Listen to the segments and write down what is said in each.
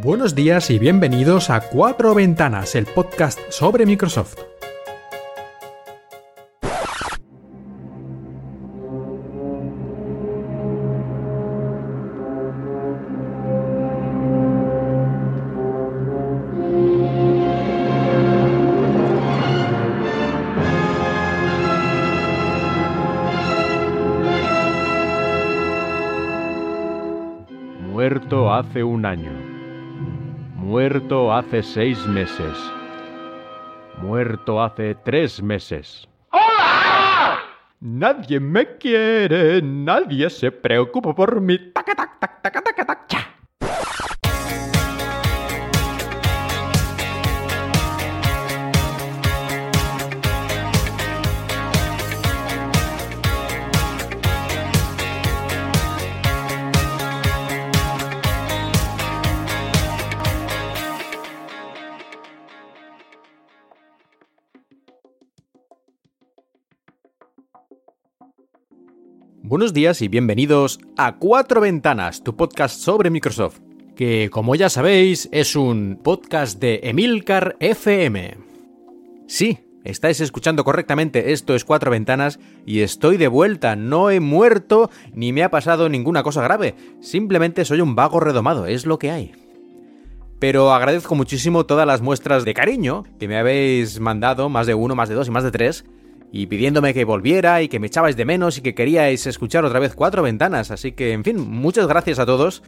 Buenos días y bienvenidos a Cuatro Ventanas, el podcast sobre Microsoft. Hace seis meses. Muerto hace tres meses. Nadie me quiere, nadie se preocupa por mí. Tac, Buenos días y bienvenidos a Cuatro Ventanas, tu podcast sobre Microsoft, que como ya sabéis es un podcast de Emilcar FM. Sí, estáis escuchando correctamente, esto es Cuatro Ventanas y estoy de vuelta, no he muerto ni me ha pasado ninguna cosa grave, simplemente soy un vago redomado, es lo que hay. Pero agradezco muchísimo todas las muestras de cariño que me habéis mandado, más de uno, más de dos y más de tres, y pidiéndome que volviera y que me echabais de menos y que queríais escuchar otra vez cuatro ventanas. Así que, en fin, muchas gracias a todos.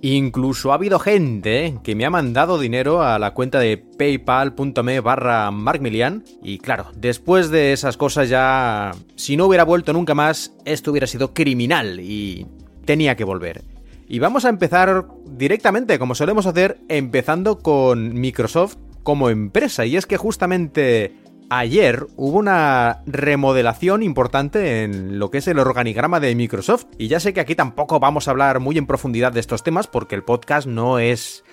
Incluso ha habido gente que me ha mandado dinero a la cuenta de paypal.me barra markmilian. Y claro, después de esas cosas ya... Si no hubiera vuelto nunca más, esto hubiera sido criminal y tenía que volver. Y vamos a empezar directamente, como solemos hacer, empezando con Microsoft como empresa. Y es que justamente ayer hubo una remodelación importante en lo que es el organigrama de Microsoft. Y ya sé que aquí tampoco vamos a hablar muy en profundidad de estos temas porque el podcast no es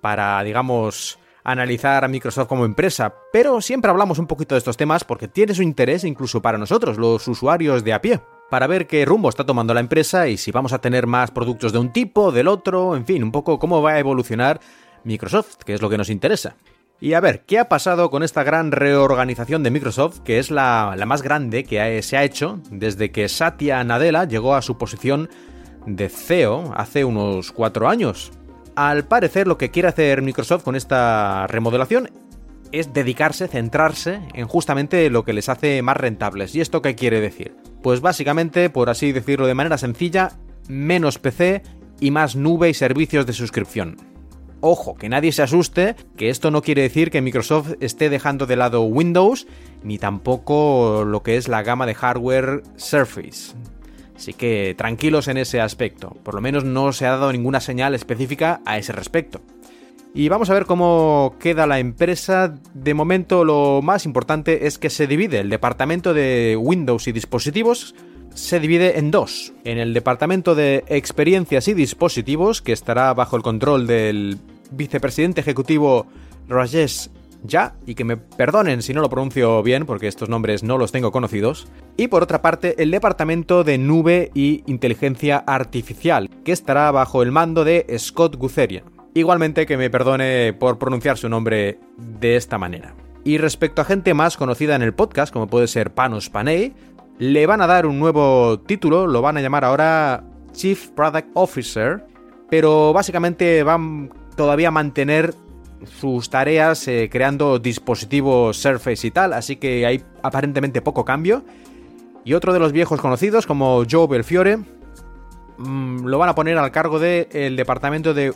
para, digamos, analizar a Microsoft como empresa, pero siempre hablamos un poquito de estos temas porque tiene su interés incluso para nosotros, los usuarios de a pie, para ver qué rumbo está tomando la empresa y si vamos a tener más productos de un tipo, del otro, en fin, un poco cómo va a evolucionar Microsoft, que es lo que nos interesa. Y a ver, ¿qué ha pasado con esta gran reorganización de Microsoft, que es la, la más grande que se ha hecho desde que Satya Nadella llegó a su posición de CEO hace unos cuatro años? Al parecer lo que quiere hacer Microsoft con esta remodelación es dedicarse, centrarse en justamente lo que les hace más rentables. ¿Y esto qué quiere decir? Pues básicamente, por así decirlo de manera sencilla, menos PC y más nube y servicios de suscripción. Ojo, que nadie se asuste, que esto no quiere decir que Microsoft esté dejando de lado Windows, ni tampoco lo que es la gama de hardware Surface. Así que tranquilos en ese aspecto, por lo menos no se ha dado ninguna señal específica a ese respecto. Y vamos a ver cómo queda la empresa. De momento lo más importante es que se divide el departamento de Windows y dispositivos se divide en dos. En el departamento de experiencias y dispositivos, que estará bajo el control del vicepresidente ejecutivo Rajesh ya, y que me perdonen si no lo pronuncio bien, porque estos nombres no los tengo conocidos. Y por otra parte, el departamento de nube y inteligencia artificial, que estará bajo el mando de Scott Gutherian. Igualmente que me perdone por pronunciar su nombre de esta manera. Y respecto a gente más conocida en el podcast, como puede ser Panos Panay, le van a dar un nuevo título, lo van a llamar ahora Chief Product Officer, pero básicamente van todavía a mantener sus tareas eh, creando dispositivos Surface y tal, así que hay aparentemente poco cambio. Y otro de los viejos conocidos, como Joe Belfiore, mmm, lo van a poner al cargo del departamento de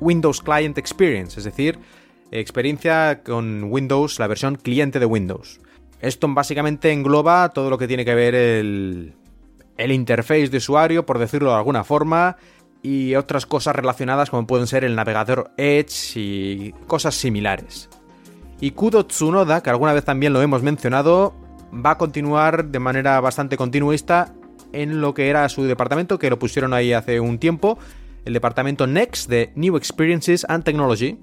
Windows Client Experience, es decir, experiencia con Windows, la versión cliente de Windows. Esto básicamente engloba todo lo que tiene que ver el, el interface de usuario, por decirlo de alguna forma, y otras cosas relacionadas como pueden ser el navegador Edge y cosas similares. Y Kudo Tsunoda, que alguna vez también lo hemos mencionado, va a continuar de manera bastante continuista en lo que era su departamento, que lo pusieron ahí hace un tiempo, el departamento Next de New Experiences and Technology.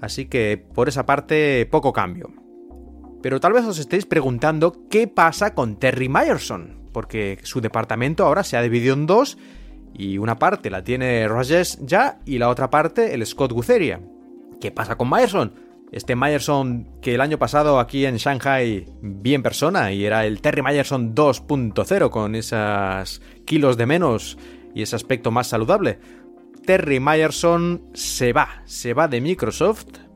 Así que por esa parte poco cambio. Pero tal vez os estéis preguntando qué pasa con Terry Myerson, porque su departamento ahora se ha dividido en dos Y una parte la tiene Rajesh ya y la otra parte el Scott Guceria. ¿Qué pasa con Myerson? Este Myerson que el año pasado aquí en Shanghai vi en persona y era el Terry Myerson 2.0 con esos kilos de menos y ese aspecto más saludable. Terry Myerson se va, se va de Microsoft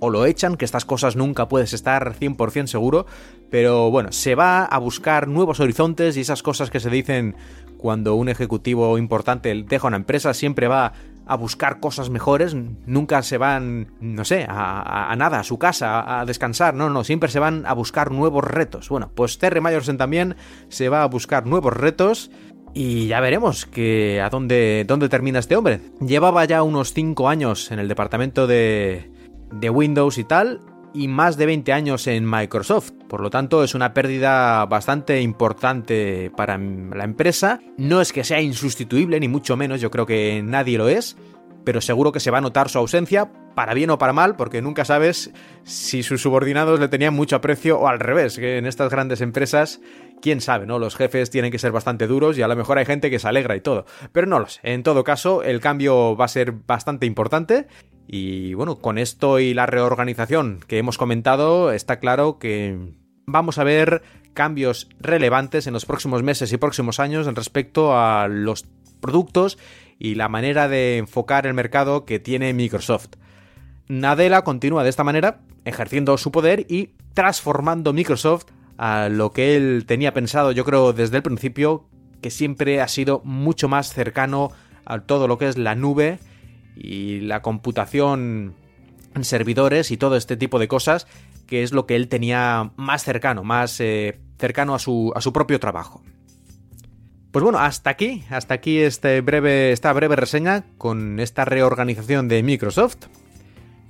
o lo echan, que estas cosas nunca puedes estar 100% seguro, pero bueno, se va a buscar nuevos horizontes y esas cosas que se dicen cuando un ejecutivo importante deja una empresa, siempre va a buscar cosas mejores, nunca se van, no sé, a, nada, a su casa, a, descansar, no, no, siempre se van a buscar nuevos retos. Bueno, pues Terry Myerson también se va a buscar nuevos retos. Y ya veremos que a dónde, dónde termina este hombre. Llevaba ya unos 5 años en el departamento de, de Windows y tal, y más de 20 años en Microsoft. Por lo tanto, es una pérdida bastante importante para la empresa. No es que sea insustituible, ni mucho menos, yo creo que nadie lo es, pero seguro que se va a notar su ausencia, para bien o para mal, porque nunca sabes si sus subordinados le tenían mucho aprecio o al revés, que en estas grandes empresas, quién sabe, ¿no? Los jefes tienen que ser bastante duros y a lo mejor hay gente que se alegra y todo. Pero no lo sé. En todo caso, el cambio va a ser bastante importante y bueno, con esto y la reorganización que hemos comentado, está claro que vamos a ver cambios relevantes en los próximos meses y próximos años en respecto a los productos y la manera de enfocar el mercado que tiene Microsoft. Nadella continúa de esta manera, ejerciendo su poder y transformando Microsoft a lo que él tenía pensado, yo creo, desde el principio, que siempre ha sido mucho más cercano a todo lo que es la nube y la computación en servidores y todo este tipo de cosas, que es lo que él tenía más cercano, más eh, cercano a su, a su propio trabajo. Pues bueno, hasta aquí, hasta aquí este breve, esta breve reseña con esta reorganización de Microsoft.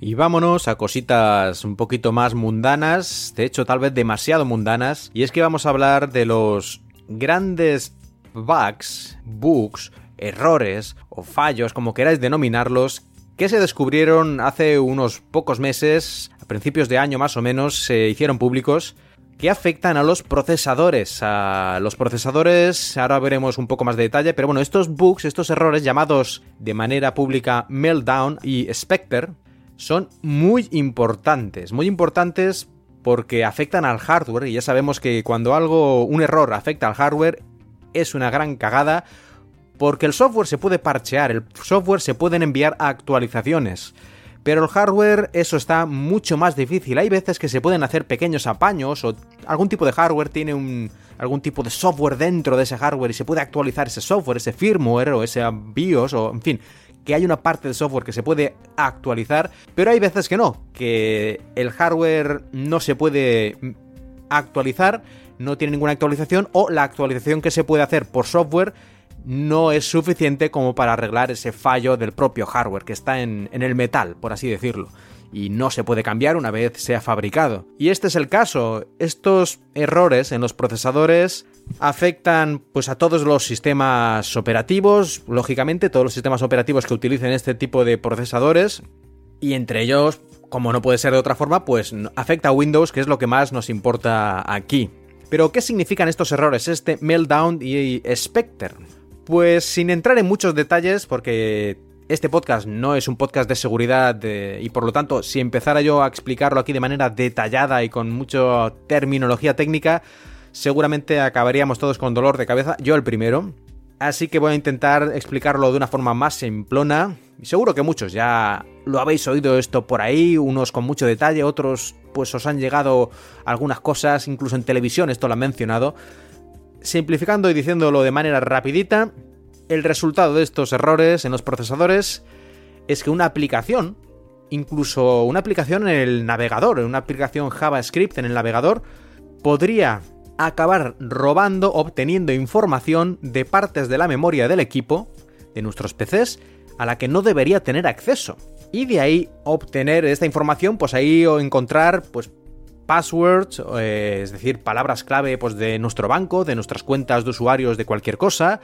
Y vámonos a cositas un poquito más mundanas, de hecho tal vez demasiado mundanas, y es que vamos a hablar de los grandes bugs, bugs errores o fallos, como queráis denominarlos, que se descubrieron hace unos pocos meses, a principios de año más o menos, se hicieron públicos, que afectan a los procesadores. A los procesadores, ahora veremos un poco más de detalle, pero bueno, estos bugs, estos errores llamados de manera pública Meltdown y Spectre, son muy importantes, muy importantes porque afectan al hardware y ya sabemos que cuando algo, un error afecta al hardware, es una gran cagada porque el software se puede parchear, el software se pueden enviar actualizaciones. Pero el hardware eso está mucho más difícil. Hay veces que se pueden hacer pequeños apaños o algún tipo de hardware tiene un, algún tipo de software dentro de ese hardware y se puede actualizar ese software, ese firmware o ese BIOS o en fin, que hay una parte del software que se puede actualizar, pero hay veces que no, que el hardware no se puede actualizar, no tiene ninguna actualización o la actualización que se puede hacer por software no es suficiente como para arreglar ese fallo del propio hardware que está en, el metal, por así decirlo y no se puede cambiar una vez sea fabricado. Y este es el caso. Estos errores en los procesadores afectan pues a todos los sistemas operativos, lógicamente todos los sistemas operativos que utilicen este tipo de procesadores y entre ellos, como no puede ser de otra forma, pues afecta a Windows, que es lo que más nos importa aquí. Pero ¿qué significan estos errores, este Meltdown y Spectre? Pues sin entrar en muchos detalles, porque este podcast no es un podcast de seguridad y por lo tanto, si empezara yo a explicarlo aquí de manera detallada y con mucha terminología técnica, seguramente acabaríamos todos con dolor de cabeza, yo el primero. Así que voy a intentar explicarlo de una forma más simplona. Seguro que muchos ya lo habéis oído esto por ahí, unos con mucho detalle, otros pues os han llegado algunas cosas, incluso en televisión esto lo han mencionado simplificando y diciéndolo de manera rapidita, el resultado de estos errores en los procesadores es que una aplicación, incluso una aplicación en el navegador, una aplicación JavaScript en el navegador, podría acabar robando, obteniendo información de partes de la memoria del equipo, de nuestros PCs, a la que no debería tener acceso. Y de ahí obtener esta información, pues ahí o encontrar pues passwords, eh, es decir, palabras clave pues, de nuestro banco, de nuestras cuentas de usuarios de cualquier cosa,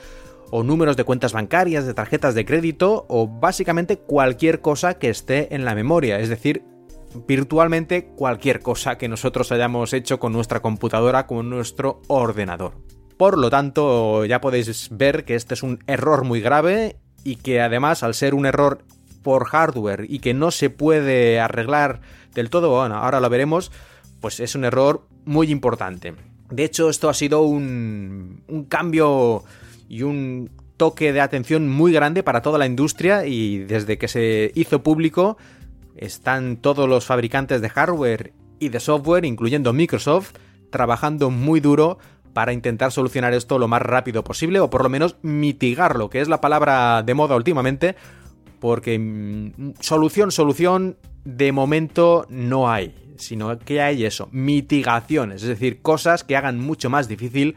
o números de cuentas bancarias, de tarjetas de crédito, o básicamente cualquier cosa que esté en la memoria, es decir, virtualmente cualquier cosa que nosotros hayamos hecho con nuestra computadora, con nuestro ordenador. Por lo tanto, ya podéis ver que este es un error muy grave y que además al ser un error por hardware y que no se puede arreglar del todo, bueno, ahora lo veremos, pues es un error muy importante. De hecho, esto ha sido un, un cambio y un toque de atención muy grande para toda la industria y desde que se hizo público están todos los fabricantes de hardware y de software, incluyendo Microsoft, trabajando muy duro para intentar solucionar esto lo más rápido posible o por lo menos mitigarlo, que es la palabra de moda últimamente, porque mm, solución, solución, de momento no hay, sino que hay eso, mitigaciones, es decir, cosas que hagan mucho más difícil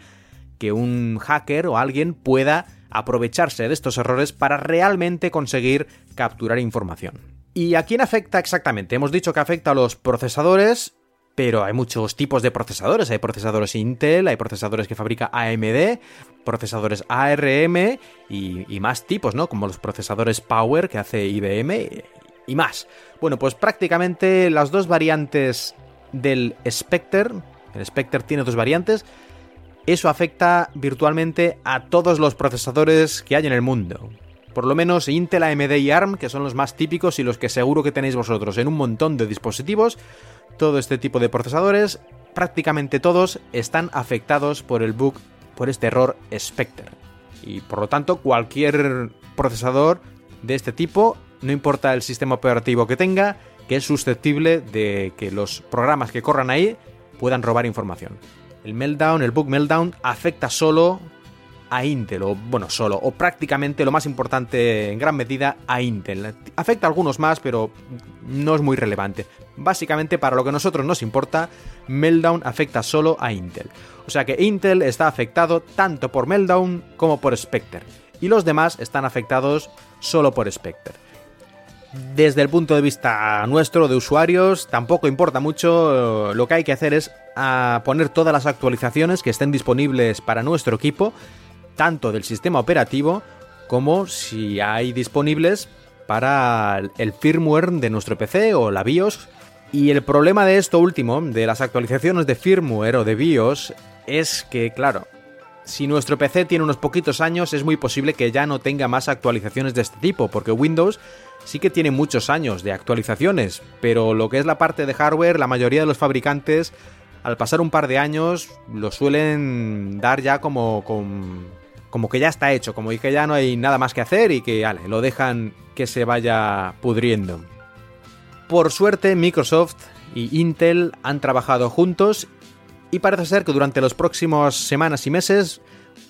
que un hacker o alguien pueda aprovecharse de estos errores para realmente conseguir capturar información. ¿Y a quién afecta exactamente? Hemos dicho que afecta a los procesadores pero hay muchos tipos de procesadores. Hay procesadores Intel, hay procesadores que fabrica AMD, procesadores ARM y, más tipos, ¿no? Como los procesadores Power que hace IBM y más. Bueno, pues prácticamente las dos variantes del Spectre, el Spectre tiene dos variantes, eso afecta virtualmente a todos los procesadores que hay en el mundo. Por lo menos Intel, AMD y ARM, que son los más típicos y los que seguro que tenéis vosotros en un montón de dispositivos, todo este tipo de procesadores, prácticamente todos están afectados por el bug, por este error Spectre. Y por lo tanto, cualquier procesador de este tipo, no importa el sistema operativo que tenga, que es susceptible de que los programas que corran ahí puedan robar información. El meltdown, el bug meltdown, afecta solo a Intel, o bueno, solo, o prácticamente lo más importante en gran medida a Intel. Afecta a algunos más, pero no es muy relevante. Básicamente, para lo que a nosotros nos importa, Meltdown afecta solo a Intel. O sea que Intel está afectado tanto por Meltdown como por Spectre. Y los demás están afectados solo por Spectre. Desde el punto de vista nuestro, de usuarios, tampoco importa mucho. Lo que hay que hacer es poner todas las actualizaciones que estén disponibles para nuestro equipo tanto del sistema operativo como si hay disponibles para el firmware de nuestro PC o la BIOS. Y el problema de esto último, de las actualizaciones de firmware o de BIOS, es que, claro, si nuestro PC tiene unos poquitos años, es muy posible que ya no tenga más actualizaciones de este tipo, porque Windows sí que tiene muchos años de actualizaciones, pero lo que es la parte de hardware, la mayoría de los fabricantes, al pasar un par de años, lo suelen dar ya como con como que ya está hecho, como que ya no hay nada más que hacer y que lo dejan que se vaya pudriendo. Por suerte, Microsoft y Intel han trabajado juntos y parece ser que durante las próximas semanas y meses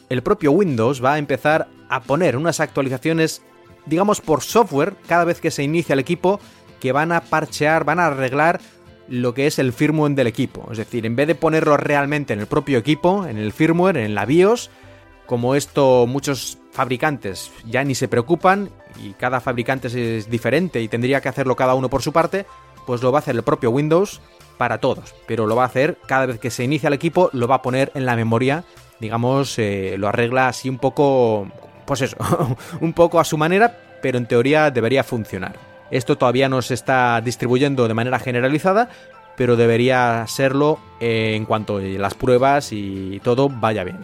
el propio Windows va a empezar a poner unas actualizaciones, digamos por software, cada vez que se inicia el equipo, que van a parchear, van a arreglar lo que es el firmware del equipo. Es decir, en vez de ponerlo realmente en el propio equipo, en el firmware, en la BIOS, como esto muchos fabricantes ya ni se preocupan y cada fabricante es diferente y tendría que hacerlo cada uno por su parte, pues lo va a hacer el propio Windows para todos, pero lo va a hacer cada vez que se inicia el equipo, lo va a poner en la memoria, digamos, eh, lo arregla así un poco, pues eso, un poco a su manera, pero en teoría debería funcionar. Esto todavía no se está distribuyendo de manera generalizada, pero debería serlo en cuanto las pruebas y todo vaya bien.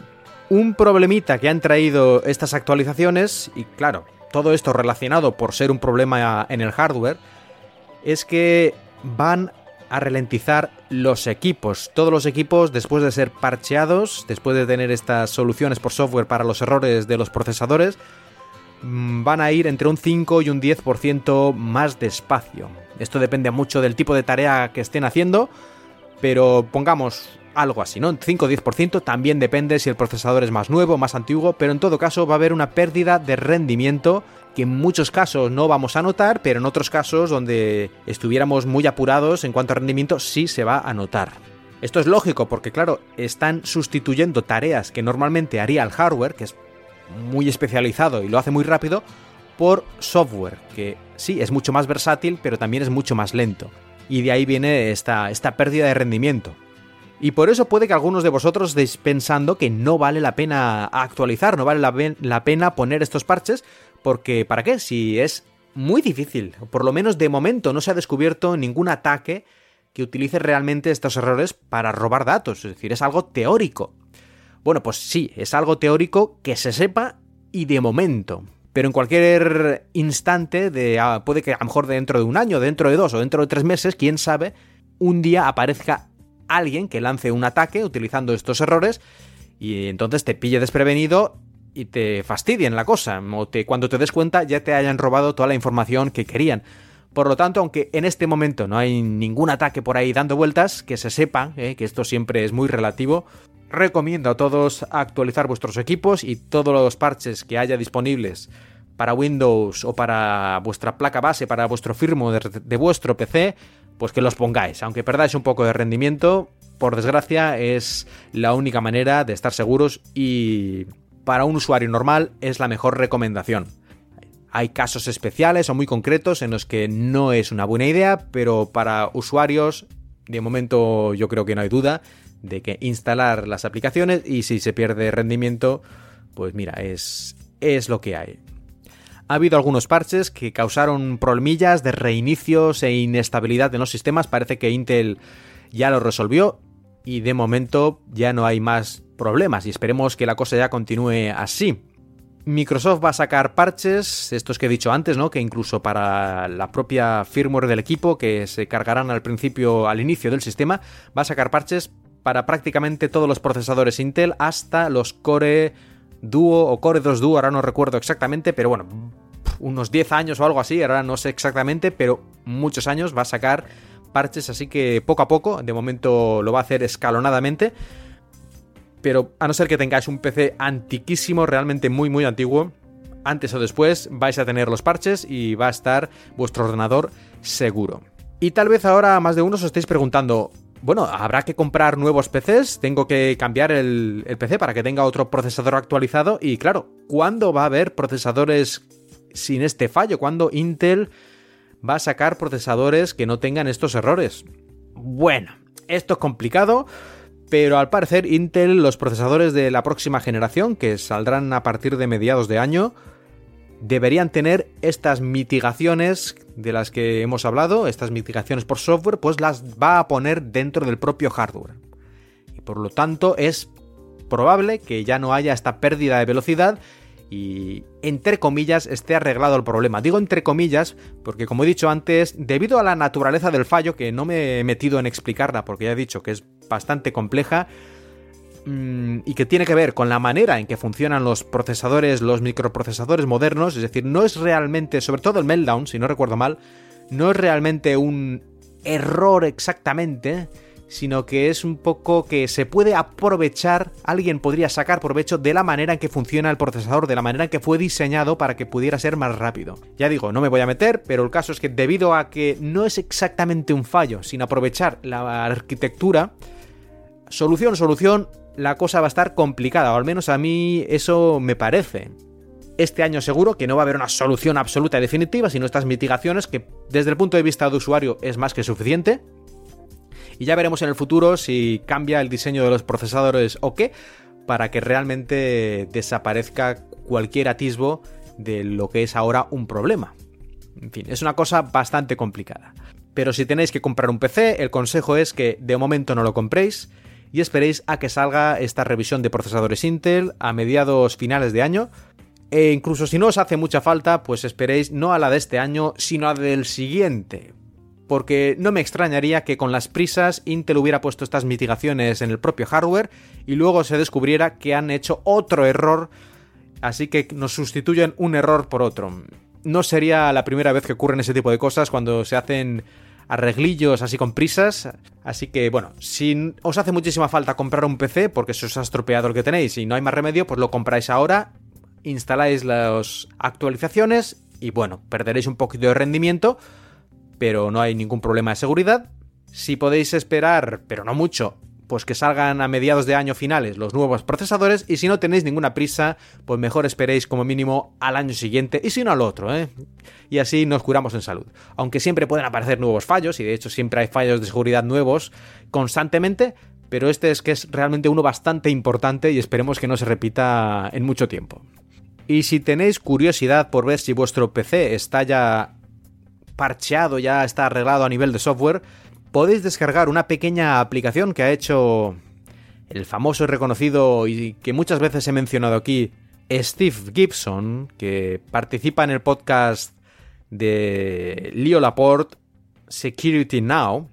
Un problemita que han traído estas actualizaciones, y claro, todo esto relacionado por ser un problema en el hardware, es que van a ralentizar los equipos. Todos los equipos, después de ser parcheados, después de tener estas soluciones por software para los errores de los procesadores, mm, van a ir entre un 5 y un 10% más despacio. Esto depende mucho del tipo de tarea que estén haciendo, pero pongamos algo así, ¿no? 5 o 10% también depende si el procesador es más nuevo, más antiguo, pero en todo caso va a haber una pérdida de rendimiento que en muchos casos no vamos a notar, pero en otros casos donde estuviéramos muy apurados en cuanto a rendimiento sí se va a notar. Esto es lógico porque claro, están sustituyendo tareas que normalmente haría el hardware, que es muy especializado y lo hace muy rápido, por software, que sí es mucho más versátil, pero también es mucho más lento. Y de ahí viene esta, esta pérdida de rendimiento. Y por eso puede que algunos de vosotros estéis pensando que no vale la pena actualizar, no vale la, pena poner estos parches, porque ¿para qué? Si es muy difícil, por lo menos de momento no se ha descubierto ningún ataque que utilice realmente estos errores para robar datos, es decir, es algo teórico. Bueno, pues sí, es algo teórico que se sepa y de momento. Pero en cualquier instante, de, ah, puede que a lo mejor dentro de un año, dentro de dos o dentro de tres meses, quién sabe, un día aparezca alguien que lance un ataque utilizando estos errores y entonces te pille desprevenido y te fastidien la cosa. O te, cuando te des cuenta ya te hayan robado toda la información que querían. Por lo tanto, aunque en este momento no hay ningún ataque por ahí dando vueltas, que se sepa eh, que esto siempre es muy relativo, recomiendo a todos actualizar vuestros equipos y todos los parches que haya disponibles para Windows o para vuestra placa base, para vuestro firmware de vuestro PC, pues que los pongáis. Aunque perdáis un poco de rendimiento, por desgracia es la única manera de estar seguros y para un usuario normal es la mejor recomendación. Hay casos especiales o muy concretos en los que no es una buena idea, pero para usuarios, de momento yo creo que no hay duda de que instalar las aplicaciones y si se pierde rendimiento, pues mira, es, es lo que hay. Ha habido algunos parches que causaron problemillas de reinicios e inestabilidad en los sistemas. Parece que Intel ya lo resolvió y de momento ya no hay más problemas y esperemos que la cosa ya continúe así. Microsoft va a sacar parches, estos que he dicho antes, ¿no? Que incluso para la propia firmware del equipo, que se cargarán al principio, al inicio del sistema, va a sacar parches para prácticamente todos los procesadores Intel, hasta los Core Duo o Core 2 Duo, ahora no recuerdo exactamente, pero bueno, unos 10 años o algo así, ahora no sé exactamente, pero muchos años va a sacar parches, así que poco a poco, de momento lo va a hacer escalonadamente pero a no ser que tengáis un PC antiquísimo, realmente muy muy antiguo, antes o después vais a tener los parches y va a estar vuestro ordenador seguro. Y tal vez ahora más de uno os estéis preguntando, bueno, ¿habrá que comprar nuevos PCs? ¿Tengo que cambiar el, el, PC para que tenga otro procesador actualizado? Y claro, ¿cuándo va a haber procesadores sin este fallo? ¿Cuándo Intel va a sacar procesadores que no tengan estos errores? Bueno, esto es complicado pero al parecer Intel, los procesadores de la próxima generación, que saldrán a partir de mediados de año, deberían tener estas mitigaciones de las que hemos hablado, estas mitigaciones por software, pues las va a poner dentro del propio hardware. Y por lo tanto es probable que ya no haya esta pérdida de velocidad y entre comillas esté arreglado el problema. Digo entre comillas porque como he dicho antes, debido a la naturaleza del fallo, que no me he metido en explicarla porque ya he dicho que es bastante compleja, mm, y que tiene que ver con la manera en que funcionan los procesadores, los microprocesadores modernos, es decir, no es realmente, sobre todo el meltdown, si no recuerdo mal, no es realmente un error exactamente, sino que es un poco que se puede aprovechar, alguien podría sacar provecho de la manera en que funciona el procesador, de la manera en que fue diseñado para que pudiera ser más rápido. Ya digo, no me voy a meter, pero el caso es que debido a que no es exactamente un fallo, sin aprovechar la arquitectura, solución, solución, la cosa va a estar complicada, o al menos a mí eso me parece. Este año seguro que no va a haber una solución absoluta y definitiva, sino estas mitigaciones que desde el punto de vista de usuario es más que suficiente y ya veremos en el futuro si cambia el diseño de los procesadores o qué, para que realmente desaparezca cualquier atisbo de lo que es ahora un problema. En fin, es una cosa bastante complicada. Pero si tenéis que comprar un PC, el consejo es que de momento no lo compréis y esperéis a que salga esta revisión de procesadores Intel a mediados finales de año. E incluso si no os hace mucha falta, pues esperéis no a la de este año, sino a la del siguiente, porque no me extrañaría que con las prisas Intel hubiera puesto estas mitigaciones en el propio hardware y luego se descubriera que han hecho otro error, así que nos sustituyen un error por otro. No sería la primera vez que ocurren ese tipo de cosas cuando se hacen arreglillos así con prisas. Así que bueno, si os hace muchísima falta comprar un PC porque se os ha estropeado el que tenéis y no hay más remedio, pues lo compráis ahora, instaláis las actualizaciones y bueno, perderéis un poquito de rendimiento pero no hay ningún problema de seguridad. Si podéis esperar, pero no mucho, pues que salgan a mediados de año finales los nuevos procesadores y si no tenéis ninguna prisa, pues mejor esperéis como mínimo al año siguiente y si no al otro, ¿eh? Y así nos curamos en salud. Aunque siempre pueden aparecer nuevos fallos y de hecho siempre hay fallos de seguridad nuevos constantemente, pero este es que es realmente uno bastante importante y esperemos que no se repita en mucho tiempo. Y si tenéis curiosidad por ver si vuestro PC está ya parcheado, ya está arreglado a nivel de software, podéis descargar una pequeña aplicación que ha hecho el famoso y reconocido y que muchas veces he mencionado aquí, Steve Gibson, que participa en el podcast de Leo Laporte, Security Now,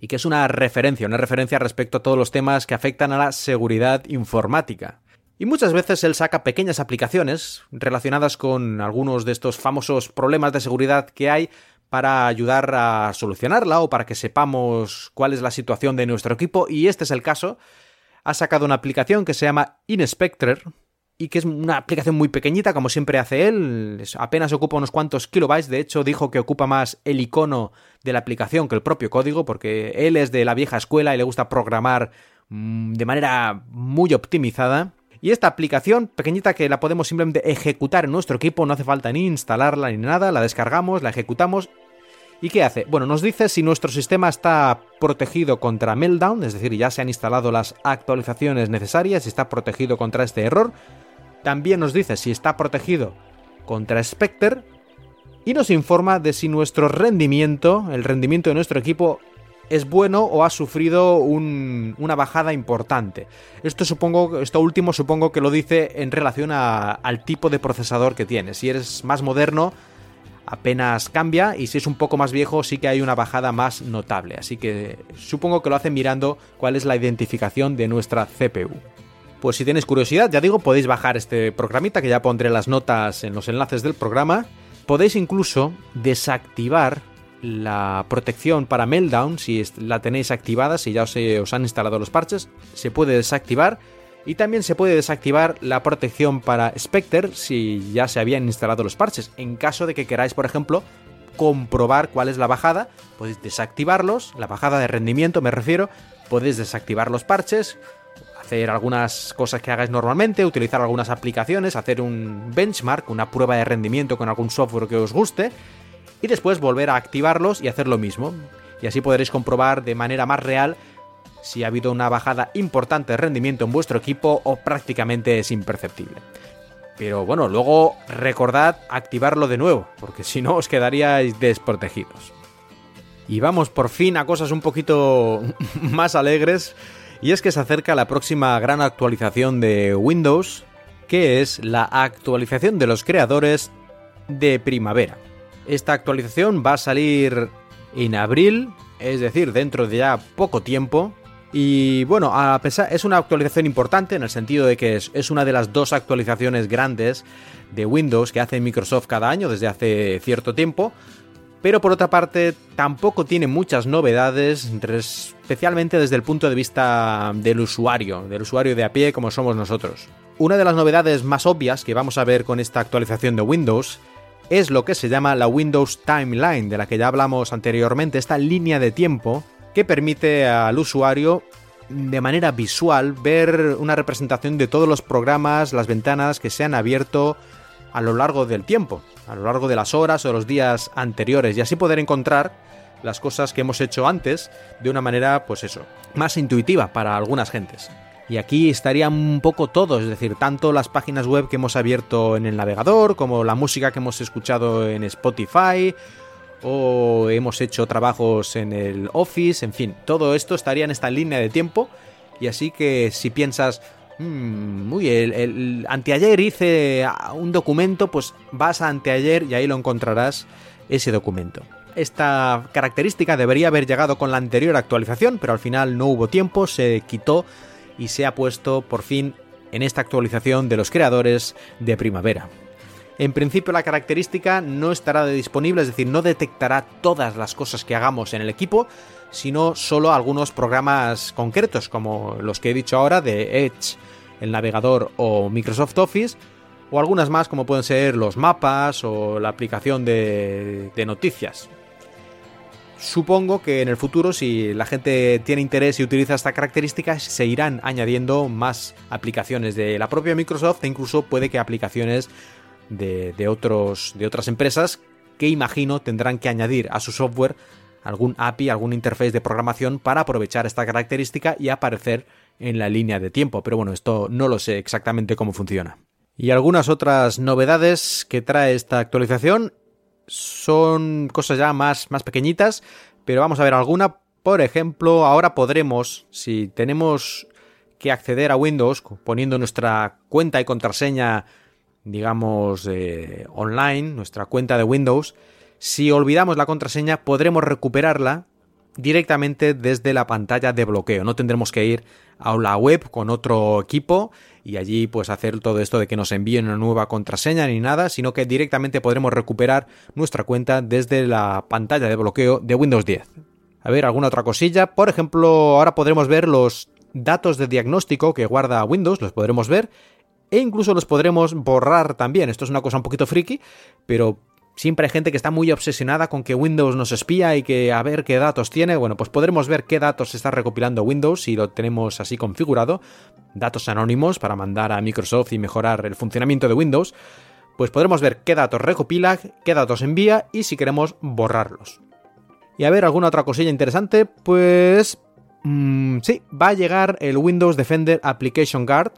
y que es una referencia, una referencia respecto a todos los temas que afectan a la seguridad informática. Y muchas veces él saca pequeñas aplicaciones relacionadas con algunos de estos famosos problemas de seguridad que hay para ayudar a solucionarla o para que sepamos cuál es la situación de nuestro equipo. Y este es el caso. Ha sacado una aplicación que se llama Inspector y que es una aplicación muy pequeñita como siempre hace él, apenas ocupa unos cuantos kilobytes, de hecho dijo que ocupa más el icono de la aplicación que el propio código porque él es de la vieja escuela y le gusta programar mm, de manera muy optimizada y esta aplicación pequeñita que la podemos simplemente ejecutar en nuestro equipo, no hace falta ni instalarla ni nada, la descargamos, la ejecutamos. ¿Y qué hace? Bueno, nos dice si nuestro sistema está protegido contra Meltdown, es decir, ya se han instalado las actualizaciones necesarias y está protegido contra este error. También nos dice si está protegido contra Spectre y nos informa de si nuestro rendimiento, el rendimiento de nuestro equipo, es bueno o ha sufrido una bajada importante. Esto supongo, esto último supongo que lo dice en relación al tipo de procesador que tienes. Si eres más moderno, apenas cambia y si es un poco más viejo sí que hay una bajada más notable. Así que supongo que lo hacen mirando cuál es la identificación de nuestra CPU. Pues si tenéis curiosidad, ya digo, podéis bajar este programita que ya pondré las notas en los enlaces del programa. Podéis incluso desactivar la protección para Meltdown, si la tenéis activada, si ya os, os, han instalado los parches, se puede desactivar. Y también se puede desactivar la protección para Spectre si ya se habían instalado los parches. En caso de que queráis, por ejemplo, comprobar cuál es la bajada, podéis desactivarlos, la bajada de rendimiento me refiero, podéis desactivar los parches, hacer algunas cosas que hagáis normalmente, utilizar algunas aplicaciones, hacer un benchmark, una prueba de rendimiento con algún software que os guste y después volver a activarlos y hacer lo mismo. Y así podréis comprobar de manera más real si ha habido una bajada importante de rendimiento en vuestro equipo o prácticamente es imperceptible. Pero bueno, luego recordad activarlo de nuevo, porque si no os quedaríais desprotegidos. Y vamos por fin a cosas un poquito más alegres, y es que se acerca la próxima gran actualización de Windows, que es la actualización de los creadores de primavera. Esta actualización va a salir en abril, es decir, dentro de ya poco tiempo. Y bueno, a pesar, es una actualización importante en el sentido de que es, una de las dos actualizaciones grandes de Windows que hace Microsoft cada año desde hace cierto tiempo. Pero por otra parte, tampoco tiene muchas novedades, especialmente desde el punto de vista del usuario, del usuario de a pie como somos nosotros. Una de las novedades más obvias que vamos a ver con esta actualización de Windows es lo que se llama la Windows Timeline, de la que ya hablamos anteriormente, esta línea de tiempo que permite al usuario de manera visual ver una representación de todos los programas, las ventanas que se han abierto a lo largo del tiempo, a lo largo de las horas o los días anteriores y así poder encontrar las cosas que hemos hecho antes de una manera, pues eso, más intuitiva para algunas gentes. Y aquí estaría un poco todo, es decir, tanto las páginas web que hemos abierto en el navegador, como la música que hemos escuchado en Spotify, o hemos hecho trabajos en el Office, en fin, todo esto estaría en esta línea de tiempo. Y así que si piensas, mmm, muy, el, el, anteayer hice un documento, pues vas a anteayer y ahí lo encontrarás ese documento. Esta característica debería haber llegado con la anterior actualización, pero al final no hubo tiempo, se quitó y se ha puesto por fin en esta actualización de los creadores de primavera. En principio la característica no estará disponible, es decir, no detectará todas las cosas que hagamos en el equipo, sino solo algunos programas concretos, como los que he dicho ahora de Edge, el navegador o Microsoft Office, o algunas más como pueden ser los mapas o la aplicación de, noticias. Supongo que en el futuro, si la gente tiene interés y utiliza esta característica, se irán añadiendo más aplicaciones de la propia Microsoft e incluso puede que aplicaciones de, otros, de otras empresas que imagino tendrán que añadir a su software algún API, algún interface de programación para aprovechar esta característica y aparecer en la línea de tiempo. Pero bueno, esto no lo sé exactamente cómo funciona. Y algunas otras novedades que trae esta actualización son cosas ya más, más pequeñitas, pero vamos a ver alguna. Por ejemplo, ahora podremos, si tenemos que acceder a Windows poniendo nuestra cuenta y contraseña, digamos, online, nuestra cuenta de Windows. Si olvidamos la contraseña, podremos recuperarla directamente desde la pantalla de bloqueo. No tendremos que ir a la web con otro equipo y allí pues hacer todo esto de que nos envíen una nueva contraseña ni nada, sino que directamente podremos recuperar nuestra cuenta desde la pantalla de bloqueo de Windows 10. A ver, alguna otra cosilla. Por ejemplo, ahora podremos ver los datos de diagnóstico que guarda Windows, los podremos ver. E incluso los podremos borrar también. Esto es una cosa un poquito friki, pero Siempre hay gente que está muy obsesionada con que Windows nos espía y que a ver qué datos tiene. Bueno, pues podremos ver qué datos está recopilando Windows si lo tenemos así configurado. Datos anónimos para mandar a Microsoft y mejorar el funcionamiento de Windows. Pues podremos ver qué datos recopila, qué datos envía y si queremos borrarlos. Y a ver, alguna otra cosilla interesante, pues... Mmm, sí, va a llegar el Windows Defender Application Guard,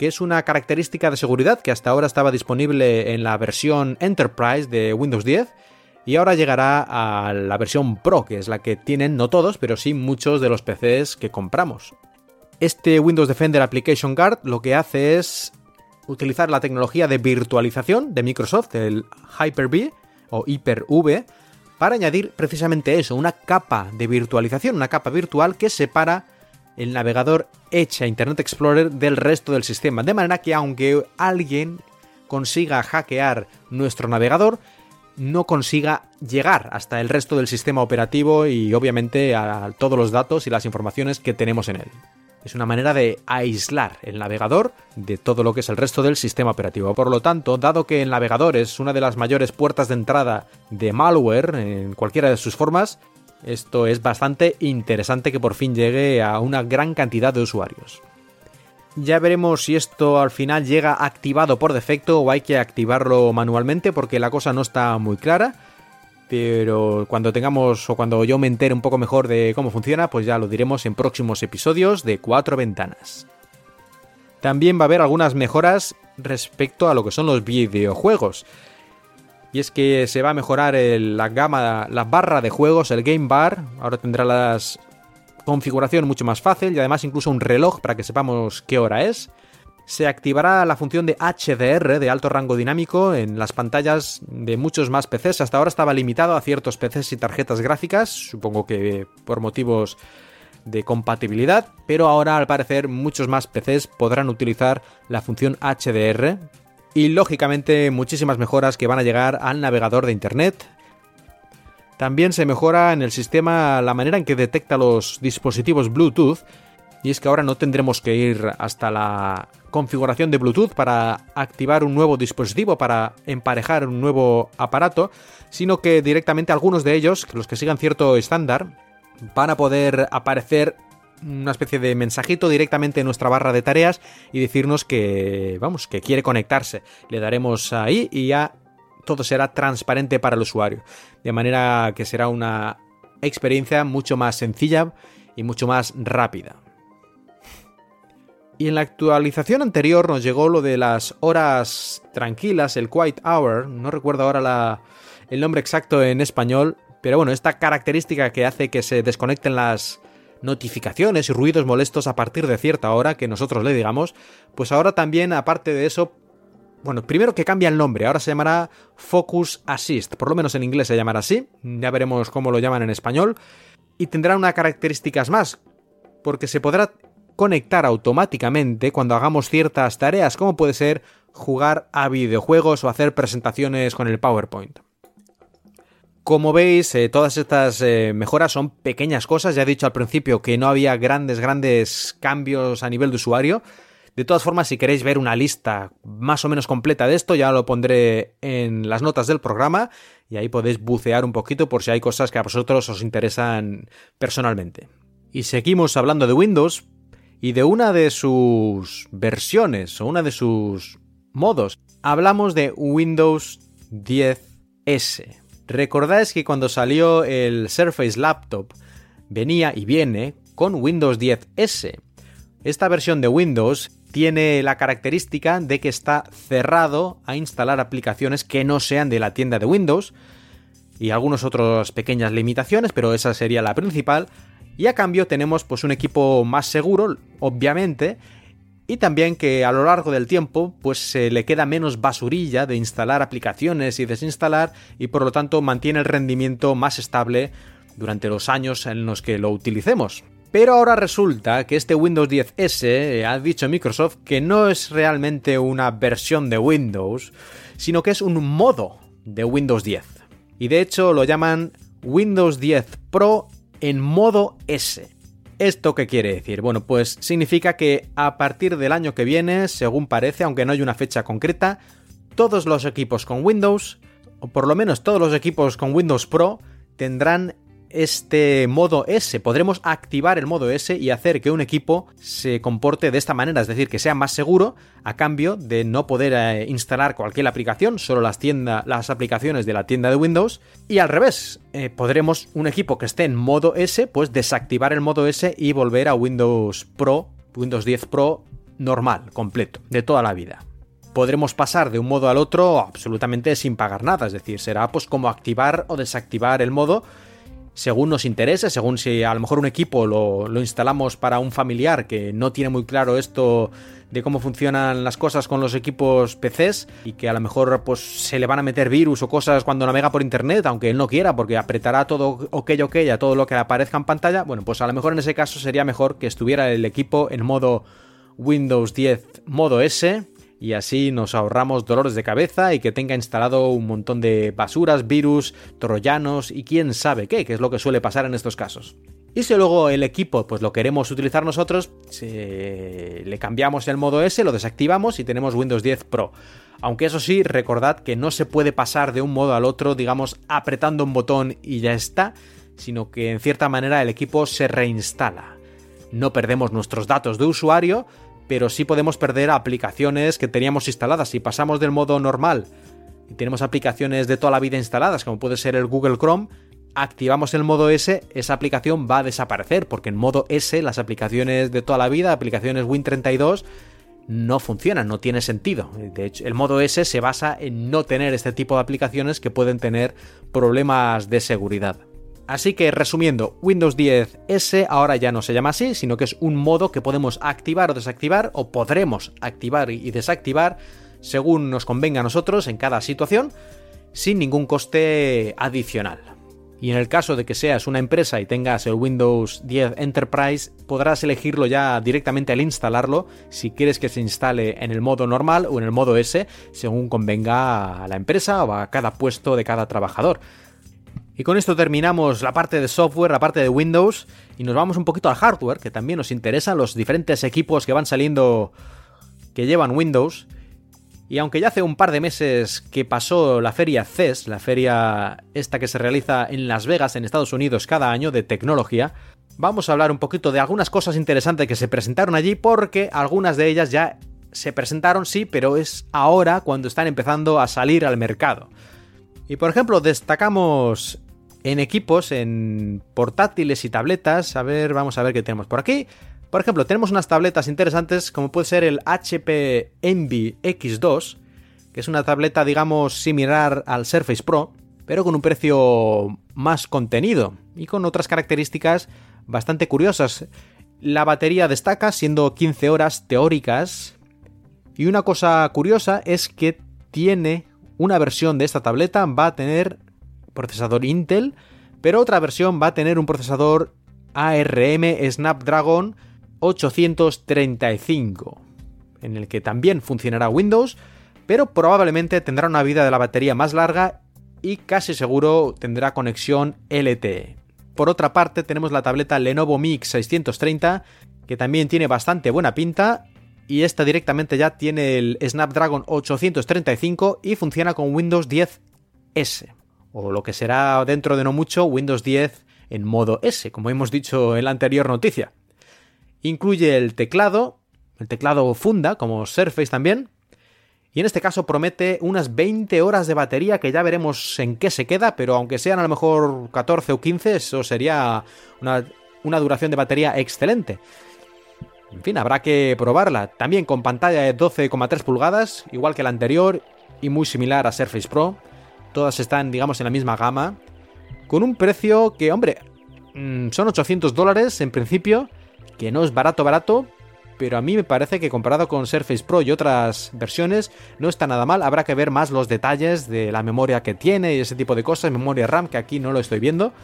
que es una característica de seguridad que hasta ahora estaba disponible en la versión Enterprise de Windows 10 y ahora llegará a la versión Pro, que es la que tienen no todos, pero sí muchos de los PCs que compramos. Este Windows Defender Application Guard lo que hace es utilizar la tecnología de virtualización de Microsoft, el Hyper-V o Hyper-V, para añadir precisamente eso, una capa de virtualización, una capa virtual que separa el navegador echa Internet Explorer del resto del sistema. De manera que aunque alguien consiga hackear nuestro navegador, no consiga llegar hasta el resto del sistema operativo y obviamente a todos los datos y las informaciones que tenemos en él. Es una manera de aislar el navegador de todo lo que es el resto del sistema operativo. Por lo tanto, dado que el navegador es una de las mayores puertas de entrada de malware en cualquiera de sus formas, esto es bastante interesante que por fin llegue a una gran cantidad de usuarios. Ya veremos si esto al final llega activado por defecto o hay que activarlo manualmente porque la cosa no está muy clara. Pero cuando tengamos o cuando yo me entere un poco mejor de cómo funciona, pues ya lo diremos en próximos episodios de Cuatro Ventanas. También va a haber algunas mejoras respecto a lo que son los videojuegos y es que se va a mejorar la gama, la barra de juegos, el Game Bar, ahora tendrá la configuración mucho más fácil y además incluso un reloj para que sepamos qué hora es. Se activará la función de HDR de alto rango dinámico en las pantallas de muchos más PCs. Hasta ahora estaba limitado a ciertos PCs y tarjetas gráficas, supongo que por motivos de compatibilidad, pero ahora al parecer muchos más PCs podrán utilizar la función HDR y lógicamente muchísimas mejoras que van a llegar al navegador de Internet. También se mejora en el sistema la manera en que detecta los dispositivos Bluetooth y es que ahora no tendremos que ir hasta la configuración de Bluetooth para activar un nuevo dispositivo, para emparejar un nuevo aparato, sino que directamente algunos de ellos, los que sigan cierto estándar, van a poder aparecer una especie de mensajito directamente en nuestra barra de tareas y decirnos que, vamos, que quiere conectarse. Le daremos ahí y ya todo será transparente para el usuario. De manera que será una experiencia mucho más sencilla y mucho más rápida. Y en la actualización anterior nos llegó lo de las horas tranquilas, el quiet hour, no recuerdo ahora el nombre exacto en español, pero bueno, esta característica que hace que se desconecten las, notificaciones y ruidos molestos a partir de cierta hora que nosotros le digamos, pues ahora también, aparte de eso, bueno, primero que cambia el nombre, ahora se llamará Focus Assist, por lo menos en inglés se llamará así, ya veremos cómo lo llaman en español, y tendrá unas características más, porque se podrá conectar automáticamente cuando hagamos ciertas tareas, como puede ser jugar a videojuegos o hacer presentaciones con el PowerPoint. Como veis, eh, todas estas eh, mejoras son pequeñas cosas. Ya he dicho al principio que no había grandes, grandes cambios a nivel de usuario. De todas formas, si queréis ver una lista más o menos completa de esto, ya lo pondré en las notas del programa y ahí podéis bucear un poquito por si hay cosas que a vosotros os interesan personalmente. Y seguimos hablando de Windows y de una de sus versiones o una de sus modos. Hablamos de Windows 10S. Recordáis que cuando salió el Surface Laptop venía y viene con Windows 10S. Esta versión de Windows tiene la característica de que está cerrado a instalar aplicaciones que no sean de la tienda de Windows y algunas otras pequeñas limitaciones, pero esa sería la principal. Y a cambio tenemos pues un equipo más seguro, obviamente, y también que a lo largo del tiempo pues se le queda menos basurilla de instalar aplicaciones y desinstalar y por lo tanto mantiene el rendimiento más estable durante los años en los que lo utilicemos. Pero ahora resulta que este Windows 10S eh, ha dicho Microsoft que no es realmente una versión de Windows, sino que es un modo de Windows 10. Y de hecho lo llaman Windows 10 Pro en modo S. ¿Esto qué quiere decir? Bueno, pues significa que a partir del año que viene, según parece, aunque no hay una fecha concreta, todos los equipos con Windows, o por lo menos todos los equipos con Windows Pro, tendrán este modo S. Podremos activar el modo S y hacer que un equipo se comporte de esta manera, es decir, que sea más seguro a cambio de no poder eh, instalar cualquier aplicación, solo las, las aplicaciones de la tienda de Windows. Y al revés, eh, podremos un equipo que esté en modo S, pues desactivar el modo S y volver a Windows Pro, Windows 10 Pro normal, completo, de toda la vida podremos pasar de un modo al otro absolutamente sin pagar nada, es decir, será pues como activar o desactivar el modo según nos interese, según si a lo mejor un equipo lo, instalamos para un familiar que no tiene muy claro esto de cómo funcionan las cosas con los equipos PCs y que a lo mejor pues se le van a meter virus o cosas cuando navega por internet, aunque él no quiera, porque apretará todo ok ok a todo lo que aparezca en pantalla, bueno, pues a lo mejor en ese caso sería mejor que estuviera el equipo en modo Windows 10 modo S y así nos ahorramos dolores de cabeza y que tenga instalado un montón de basuras, virus, troyanos y quién sabe qué, que es lo que suele pasar en estos casos. Y si luego el equipo pues lo queremos utilizar nosotros, le cambiamos el modo S, lo desactivamos y tenemos Windows 10 Pro. Aunque eso sí, recordad que no se puede pasar de un modo al otro, digamos, apretando un botón y ya está, sino que en cierta manera el equipo se reinstala. No perdemos nuestros datos de usuario, pero sí podemos perder aplicaciones que teníamos instaladas. Si pasamos del modo normal y tenemos aplicaciones de toda la vida instaladas, como puede ser el Google Chrome, activamos el modo S, esa aplicación va a desaparecer, porque en modo S las aplicaciones de toda la vida, aplicaciones Win32, no funcionan, no tiene sentido. De hecho, el modo S se basa en no tener este tipo de aplicaciones que pueden tener problemas de seguridad. Así que resumiendo, Windows 10 S ahora ya no se llama así, sino que es un modo que podemos activar o desactivar, o podremos activar y desactivar según nos convenga a nosotros en cada situación, sin ningún coste adicional. Y en el caso de que seas una empresa y tengas el Windows 10 Enterprise, podrás elegirlo ya directamente al instalarlo si quieres que se instale en el modo normal o en el modo S, según convenga a la empresa o a cada puesto de cada trabajador. Y con esto terminamos la parte de software, la parte de Windows, y nos vamos un poquito al hardware, que también nos interesa, los diferentes equipos que van saliendo que llevan Windows. Y aunque ya hace un par de meses que pasó la feria CES, la feria esta que se realiza en Las Vegas, en Estados Unidos, cada año de tecnología, vamos a hablar un poquito de algunas cosas interesantes que se presentaron allí, porque algunas de ellas ya se presentaron, sí, pero es ahora cuando están empezando a salir al mercado. Y por ejemplo, destacamos en equipos, en portátiles y tabletas. A ver, vamos a ver qué tenemos por aquí. Por ejemplo, tenemos unas tabletas interesantes como puede ser el HP Envy X2, que es una tableta, digamos, similar al Surface Pro, pero con un precio más contenido y con otras características bastante curiosas. La batería destaca siendo 15 horas teóricas. Y una cosa curiosa es que tiene una versión de esta tableta, va a tener procesador Intel, pero otra versión va a tener un procesador ARM Snapdragon 835, en el que también funcionará Windows, pero probablemente tendrá una vida de la batería más larga y casi seguro tendrá conexión LTE. Por otra parte, tenemos la tableta Lenovo Mix 630, que también tiene bastante buena pinta, y esta directamente ya tiene el Snapdragon 835 y funciona con Windows 10S o lo que será dentro de no mucho Windows 10 en modo S, como hemos dicho en la anterior noticia. Incluye el teclado, el teclado funda, como Surface también, y en este caso promete unas 20 horas de batería que ya veremos en qué se queda, pero aunque sean a lo mejor 14 o 15, eso sería una, una duración de batería excelente. En fin, habrá que probarla. También con pantalla de 12,3 pulgadas, igual que la anterior y muy similar a Surface Pro todas están, digamos, en la misma gama, con un precio que, hombre, mm, son 800 dólares en principio, que no es barato barato, pero a mí me parece que comparado con Surface Pro y otras versiones no está nada mal. Habrá que ver más los detalles de la memoria que tiene y ese tipo de cosas, memoria RAM, que aquí no lo estoy viendo.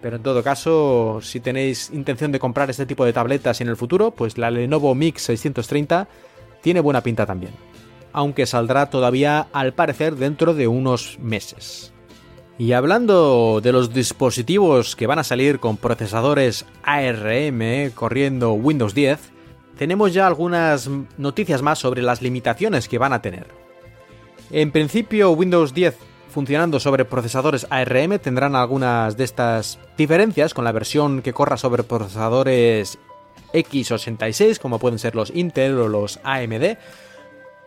Pero en todo caso, si tenéis intención de comprar este tipo de tabletas en el futuro, pues la Lenovo Mix 630 tiene buena pinta también. Aunque saldrá todavía al parecer dentro de unos meses. Y hablando de los dispositivos que van a salir con procesadores ARM corriendo Windows 10, tenemos ya algunas noticias más sobre las limitaciones que van a tener. En principio, Windows 10 funcionando sobre procesadores ARM tendrán algunas de estas diferencias con la versión que corra sobre procesadores x86, como pueden ser los Intel o los AMD,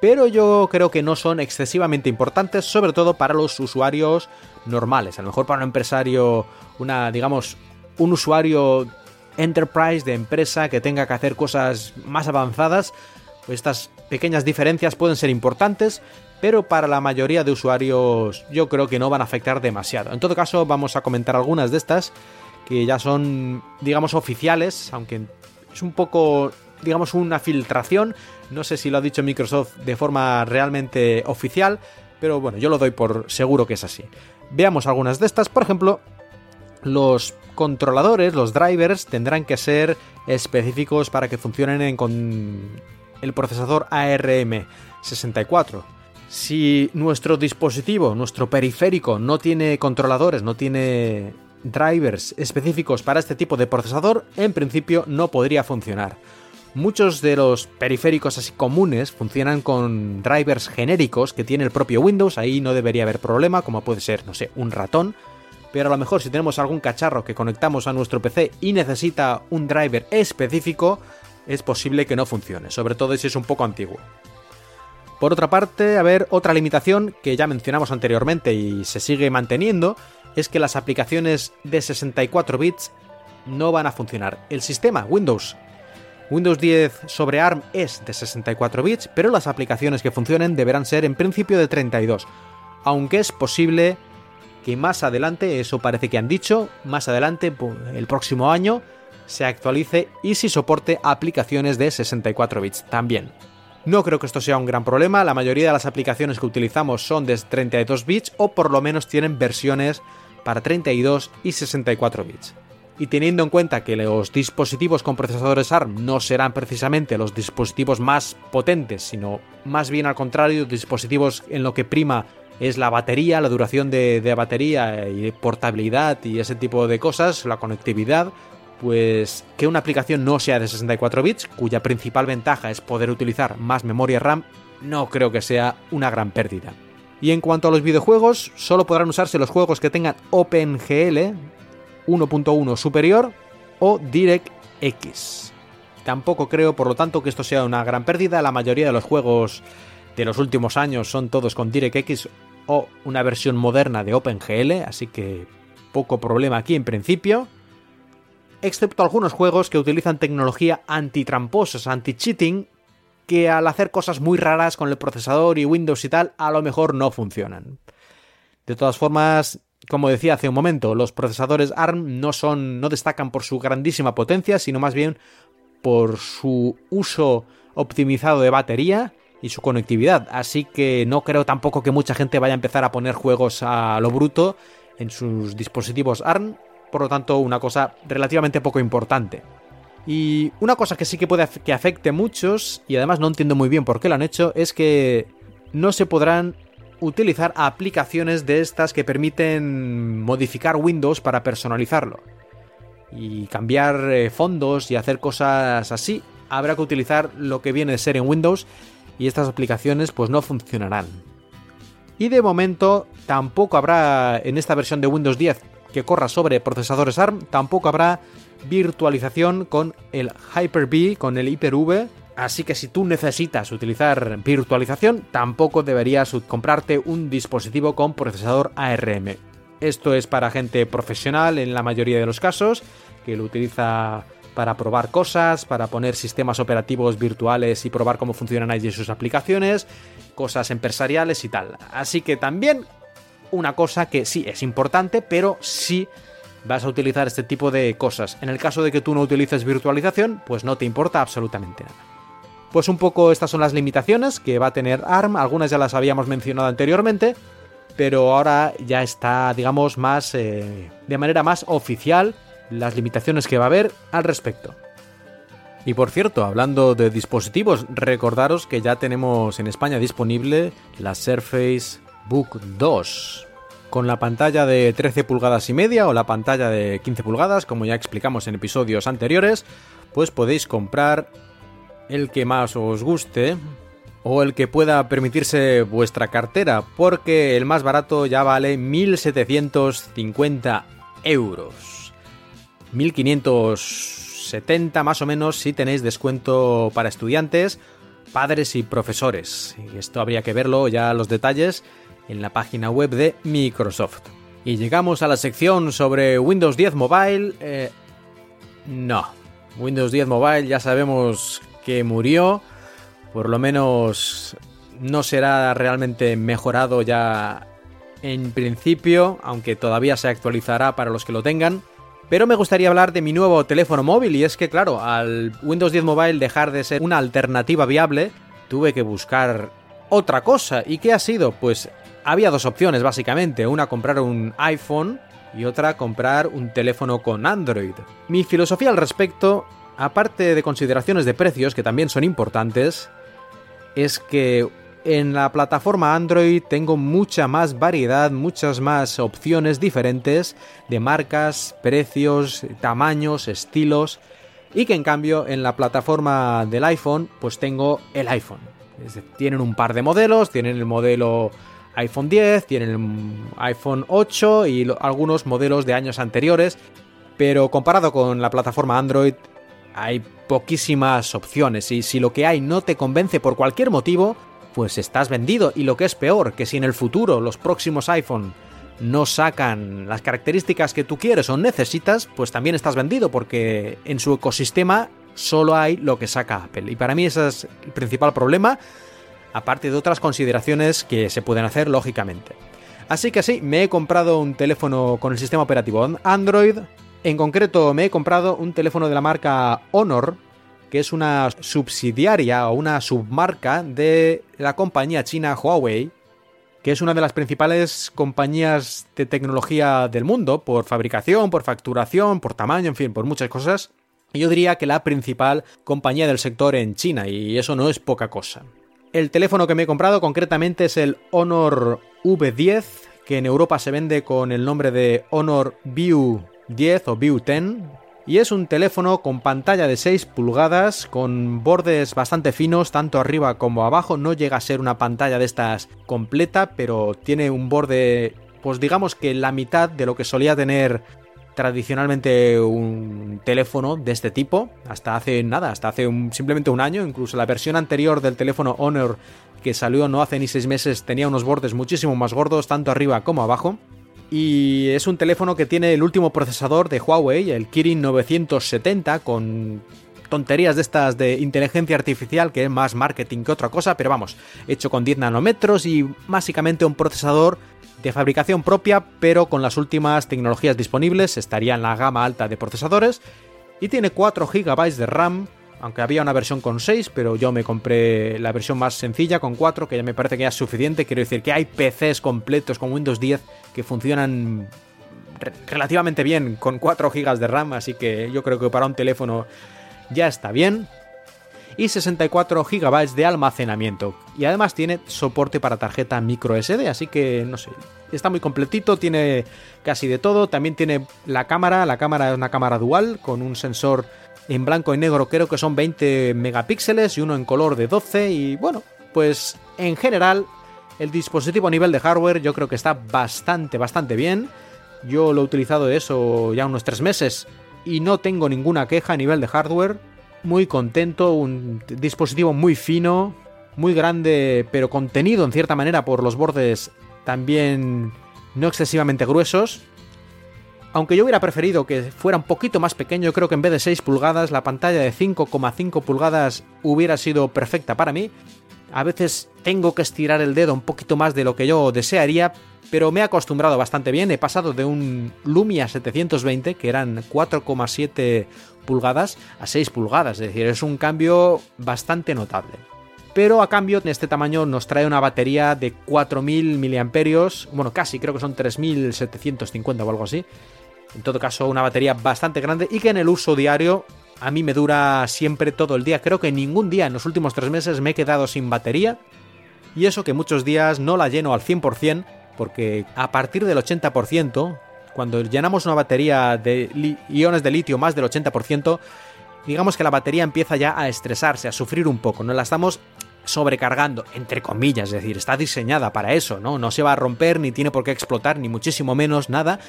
pero yo creo que no son excesivamente importantes, sobre todo para los usuarios normales. A lo mejor para un empresario, una, digamos, un usuario enterprise, de empresa que tenga que hacer cosas más avanzadas, pues estas pequeñas diferencias pueden ser importantes, pero para la mayoría de usuarios yo creo que no van a afectar demasiado. En todo caso, vamos a comentar algunas de estas que ya son, digamos, oficiales, aunque es un poco, digamos, una filtración. No sé si lo ha dicho Microsoft de forma realmente oficial, pero bueno, yo lo doy por seguro que es así. Veamos algunas de estas, por ejemplo, los controladores, los drivers, tendrán que ser específicos para que funcionen con el procesador ARM64. Si nuestro dispositivo, nuestro periférico, no tiene controladores, no tiene drivers específicos para este tipo de procesador, en principio no podría funcionar. Muchos de los periféricos así comunes funcionan con drivers genéricos que tiene el propio Windows, ahí no debería haber problema, como puede ser, no sé, un ratón, pero a lo mejor si tenemos algún cacharro que conectamos a nuestro PC y necesita un driver específico, es posible que no funcione, sobre todo si es un poco antiguo. Por otra parte, a ver, otra limitación que ya mencionamos anteriormente y se sigue manteniendo, es que las aplicaciones de 64 bits no van a funcionar. El sistema Windows Windows 10 sobre ARM es de 64 bits, pero las aplicaciones que funcionen deberán ser en principio de 32, aunque es posible que más adelante, eso parece que han dicho, más adelante, el próximo año, se actualice y si soporte aplicaciones de 64 bits también. No creo que esto sea un gran problema, la mayoría de las aplicaciones que utilizamos son de 32 bits o por lo menos tienen versiones para 32 y 64 bits. Y teniendo en cuenta que los dispositivos con procesadores ARM no serán precisamente los dispositivos más potentes, sino más bien al contrario, dispositivos en lo que prima es la batería, la duración de, batería y portabilidad y ese tipo de cosas, la conectividad, pues que una aplicación no sea de 64 bits, cuya principal ventaja es poder utilizar más memoria RAM, no creo que sea una gran pérdida. Y en cuanto a los videojuegos, solo podrán usarse los juegos que tengan OpenGL 1.1 superior o DirectX. Tampoco creo, por lo tanto, que esto sea una gran pérdida. La mayoría de los juegos de los últimos años son todos con DirectX o una versión moderna de OpenGL, así que poco problema aquí en principio. Excepto algunos juegos que utilizan tecnología antitramposos, anti-cheating, que al hacer cosas muy raras con el procesador y Windows y tal, a lo mejor no funcionan. De todas formas, como decía hace un momento, los procesadores ARM no son no destacan por su grandísima potencia, sino más bien por su uso optimizado de batería y su conectividad. Así que no creo tampoco que mucha gente vaya a empezar a poner juegos a lo bruto en sus dispositivos ARM, por lo tanto una cosa relativamente poco importante. Y una cosa que sí que puede que afecte a muchos, y además no entiendo muy bien por qué lo han hecho, es que no se podrán utilizar aplicaciones de estas que permiten modificar Windows para personalizarlo. Y cambiar eh, fondos y hacer cosas así. Habrá que utilizar lo que viene de ser en Windows y estas aplicaciones pues no funcionarán. Y de momento tampoco habrá en esta versión de Windows 10 que corra sobre procesadores ARM, tampoco habrá virtualización con el Hyper-V, con el Hyper-V, así que si tú necesitas utilizar virtualización, tampoco deberías comprarte un dispositivo con procesador ARM. Esto es para gente profesional en la mayoría de los casos, que lo utiliza para probar cosas, para poner sistemas operativos virtuales y probar cómo funcionan allí sus aplicaciones, cosas empresariales y tal. Así que también una cosa que sí es importante, pero sí vas a utilizar este tipo de cosas. En el caso de que tú no utilices virtualización, pues no te importa absolutamente nada. Pues un poco estas son las limitaciones que va a tener ARM, algunas ya las habíamos mencionado anteriormente, pero ahora ya está, digamos, más eh, de manera más oficial las limitaciones que va a haber al respecto. Y por cierto, hablando de dispositivos, recordaros que ya tenemos en España disponible la Surface Book 2 con la pantalla de 13 pulgadas y media o la pantalla de 15 pulgadas, como ya explicamos en episodios anteriores, pues podéis comprar el que más os guste o el que pueda permitirse vuestra cartera, porque el más barato ya vale 1.750 euros. 1.570 más o menos si tenéis descuento para estudiantes, padres y profesores. Esto habría que verlo ya los detalles en la página web de Microsoft. Y llegamos a la sección sobre Windows 10 Mobile. Eh, no, Windows 10 Mobile ya sabemos murió. Por lo menos no será realmente mejorado ya en principio, aunque todavía se actualizará para los que lo tengan. Pero me gustaría hablar de mi nuevo teléfono móvil y es que claro, al Windows 10 Mobile dejar de ser una alternativa viable, tuve que buscar otra cosa. ¿Y qué ha sido? Pues había dos opciones básicamente, una comprar un iPhone y otra comprar un teléfono con Android. Mi filosofía al respecto, aparte de consideraciones de precios que también son importantes, es que en la plataforma Android tengo mucha más variedad, muchas más opciones diferentes de marcas, precios, tamaños, estilos y que en cambio en la plataforma del iPhone pues tengo el iPhone. tienen un par de modelos, tienen el modelo iPhone 10, tienen el iPhone 8 y algunos modelos de años anteriores, pero comparado con la plataforma Android hay poquísimas opciones y si lo que hay no te convence por cualquier motivo, pues estás vendido y lo que es peor, que si en el futuro los próximos iPhone no sacan las características que tú quieres o necesitas, pues también estás vendido porque en su ecosistema solo hay lo que saca Apple. Y para mí ese es el principal problema aparte de otras consideraciones que se pueden hacer lógicamente. Así que sí, me he comprado un teléfono con el sistema operativo Android, en concreto me he comprado un teléfono de la marca Honor, que es una subsidiaria o una submarca de la compañía china Huawei, que es una de las principales compañías de tecnología del mundo, por fabricación, por facturación, por tamaño, en fin, por muchas cosas. Yo diría que la principal compañía del sector en China, y eso no es poca cosa. El teléfono que me he comprado concretamente es el Honor V10, que en Europa se vende con el nombre de Honor View 10 o View 10. Y es un teléfono con pantalla de 6 pulgadas, con bordes bastante finos, tanto arriba como abajo. No llega a ser una pantalla de estas completa, pero tiene un borde, pues digamos que la mitad de lo que solía tener tradicionalmente un teléfono de este tipo, hasta hace nada, hasta hace simplemente un año, incluso la versión anterior del teléfono Honor que salió no hace ni seis meses tenía unos bordes muchísimo más gordos, tanto arriba como abajo. Y es un teléfono que tiene el último procesador de Huawei, el Kirin 970, con tonterías de estas de inteligencia artificial, que es más marketing que otra cosa, pero vamos, hecho con 10 nanómetros y básicamente un procesador de fabricación propia, pero con las últimas tecnologías disponibles, estaría en la gama alta de procesadores, y tiene 4 GB de RAM, aunque había una versión con 6, pero yo me compré la versión más sencilla con 4, que ya me parece que ya es suficiente, quiero decir que hay PCs completos con Windows 10 que funcionan relativamente bien con 4 GB de RAM, así que yo creo que para un teléfono ya está bien y 64 GB de almacenamiento. Y además tiene soporte para tarjeta micro SD, así que no sé, está muy completito, tiene casi de todo. También tiene la cámara, la cámara es una cámara dual con un sensor en blanco y negro, creo que son 20 megapíxeles y uno en color de 12 y bueno, pues en general el dispositivo a nivel de hardware yo creo que está bastante, bastante bien. Yo lo he utilizado eso ya unos 3 meses y no tengo ninguna queja a nivel de hardware muy contento, un dispositivo muy fino, muy grande, pero contenido en cierta manera por los bordes también no excesivamente gruesos. aunque yo hubiera preferido que fuera un poquito más pequeño, creo que en vez de 6 pulgadas, la pantalla de 5,5 pulgadas hubiera sido perfecta para mí. A veces tengo que estirar el dedo un poquito más de lo que yo desearía, pero me he acostumbrado bastante bien. He pasado de un Lumia 720, que eran 4,7 pulgadas, a 6 pulgadas, es decir, es un cambio bastante notable. Pero a cambio, en este tamaño nos trae una batería de 4000 mAh, bueno, casi, creo que son 3750 o algo así. En todo caso, una batería bastante grande y que en el uso diario a mí me dura siempre todo el día. Creo que ningún día en los últimos tres meses me he quedado sin batería. Y eso que muchos días no la lleno al 100%, porque a partir del 80%, cuando llenamos una batería de iones de litio más del 80%, digamos que la batería empieza ya a estresarse, a sufrir un poco, no la estamos sobrecargando, entre comillas, es decir, está diseñada para eso, ¿no? No se va a romper, ni tiene por qué explotar, ni muchísimo menos nada,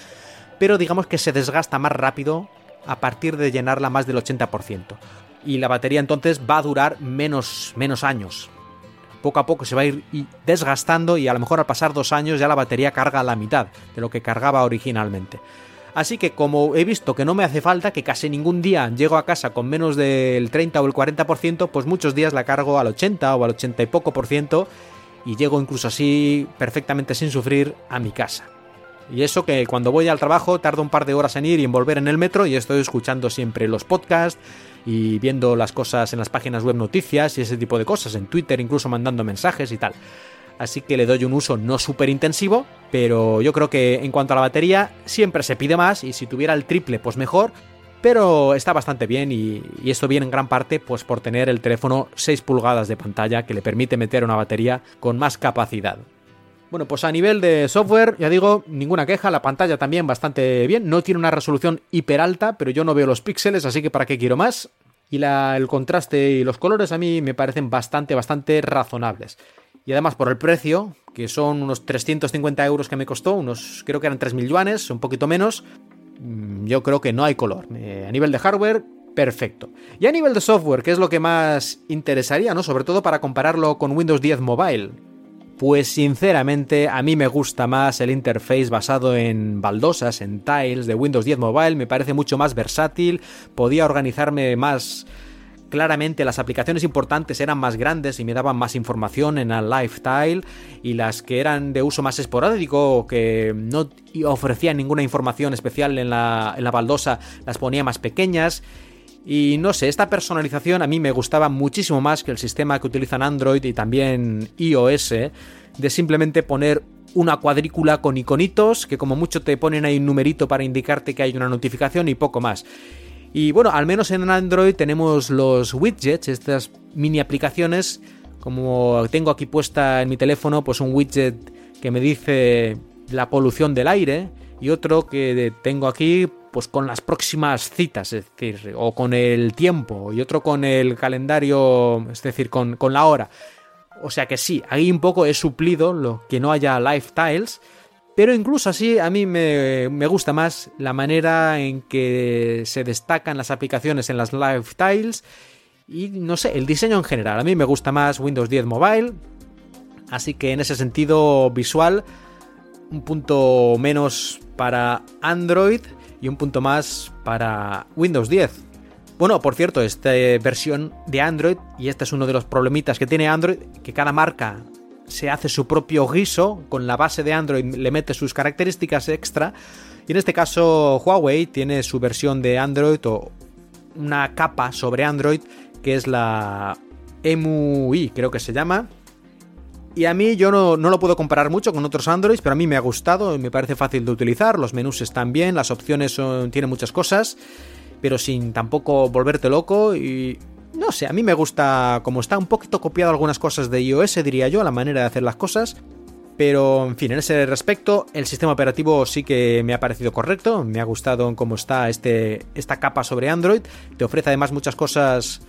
pero digamos que se desgasta más rápido a partir de llenarla más del 80%. Y la batería entonces va a durar menos, menos años. Poco a poco se va a ir desgastando y a lo mejor al pasar dos años ya la batería carga la mitad de lo que cargaba originalmente. Así que como he visto que no me hace falta, que casi ningún día llego a casa con menos del 30 o el 40%, pues muchos días la cargo al 80 o al 80 y poco por ciento y llego incluso así perfectamente sin sufrir a mi casa. Y eso que cuando voy al trabajo tardo un par de horas en ir y en volver en el metro y estoy escuchando siempre los podcasts y viendo las cosas en las páginas web noticias y ese tipo de cosas, en Twitter incluso mandando mensajes y tal. Así que le doy un uso no súper intensivo, pero yo creo que en cuanto a la batería siempre se pide más y si tuviera el triple pues mejor, pero está bastante bien y, esto viene en gran parte pues por tener el teléfono 6 pulgadas de pantalla que le permite meter una batería con más capacidad. Bueno, pues a nivel de software, ya digo, ninguna queja, la pantalla también bastante bien, no tiene una resolución hiper alta, pero yo no veo los píxeles, así que para qué quiero más. Y el contraste y los colores a mí me parecen bastante, bastante razonables. Y además por el precio, que son unos 350 euros que me costó, unos creo que eran 3.000 yuanes, un poquito menos, mm, yo creo que no hay color. Eh, a nivel de hardware, perfecto. Y a nivel de software, que es lo que más interesaría, ¿no? Sobre todo para compararlo con Windows 10 Mobile, pues sinceramente a mí me gusta más el interface basado en baldosas, en tiles de Windows 10 Mobile, me parece mucho más versátil, podía organizarme más claramente las aplicaciones importantes eran más grandes y me daban más información en el lifestyle y las que eran de uso más esporádico que no ofrecían ninguna información especial en la, en la baldosa las ponía más pequeñas y no sé, esta personalización a mí me gustaba muchísimo más que el sistema que utilizan Android y también iOS, de simplemente poner una cuadrícula con iconitos que como mucho te ponen ahí un numerito para indicarte que hay una notificación y poco más. Y bueno, al menos en Android tenemos los widgets, estas mini aplicaciones, como tengo aquí puesta en mi teléfono, pues un widget que me dice la polución del aire y otro que tengo aquí pues con las próximas citas, es decir, o con el tiempo, y otro con el calendario, es decir, con, la hora. O sea que sí, ahí un poco he suplido lo que no haya lifestyles, pero incluso así a mí me, me, gusta más la manera en que se destacan las aplicaciones en las lifestyles y no sé, el diseño en general. A mí me gusta más Windows 10 Mobile, así que en ese sentido visual, un punto menos para Android y un punto más para Windows 10. Bueno, por cierto, esta versión de Android, y este es uno de los problemitas que tiene Android, que cada marca se hace su propio guiso, con la base de Android le mete sus características extra, y en este caso Huawei tiene su versión de Android o una capa sobre Android que es la EMUI, creo que se llama, y a mí yo no, lo puedo comparar mucho con otros Androids, pero a mí me ha gustado, me parece fácil de utilizar, los menús están bien, las opciones son, tienen muchas cosas, pero sin tampoco volverte loco y... No sé, a mí me gusta como está un poquito copiado algunas cosas de iOS, diría yo, la manera de hacer las cosas. Pero, en fin, en ese respecto, el sistema operativo sí que me ha parecido correcto. Me ha gustado cómo está este, esta capa sobre Android. Te ofrece además muchas cosas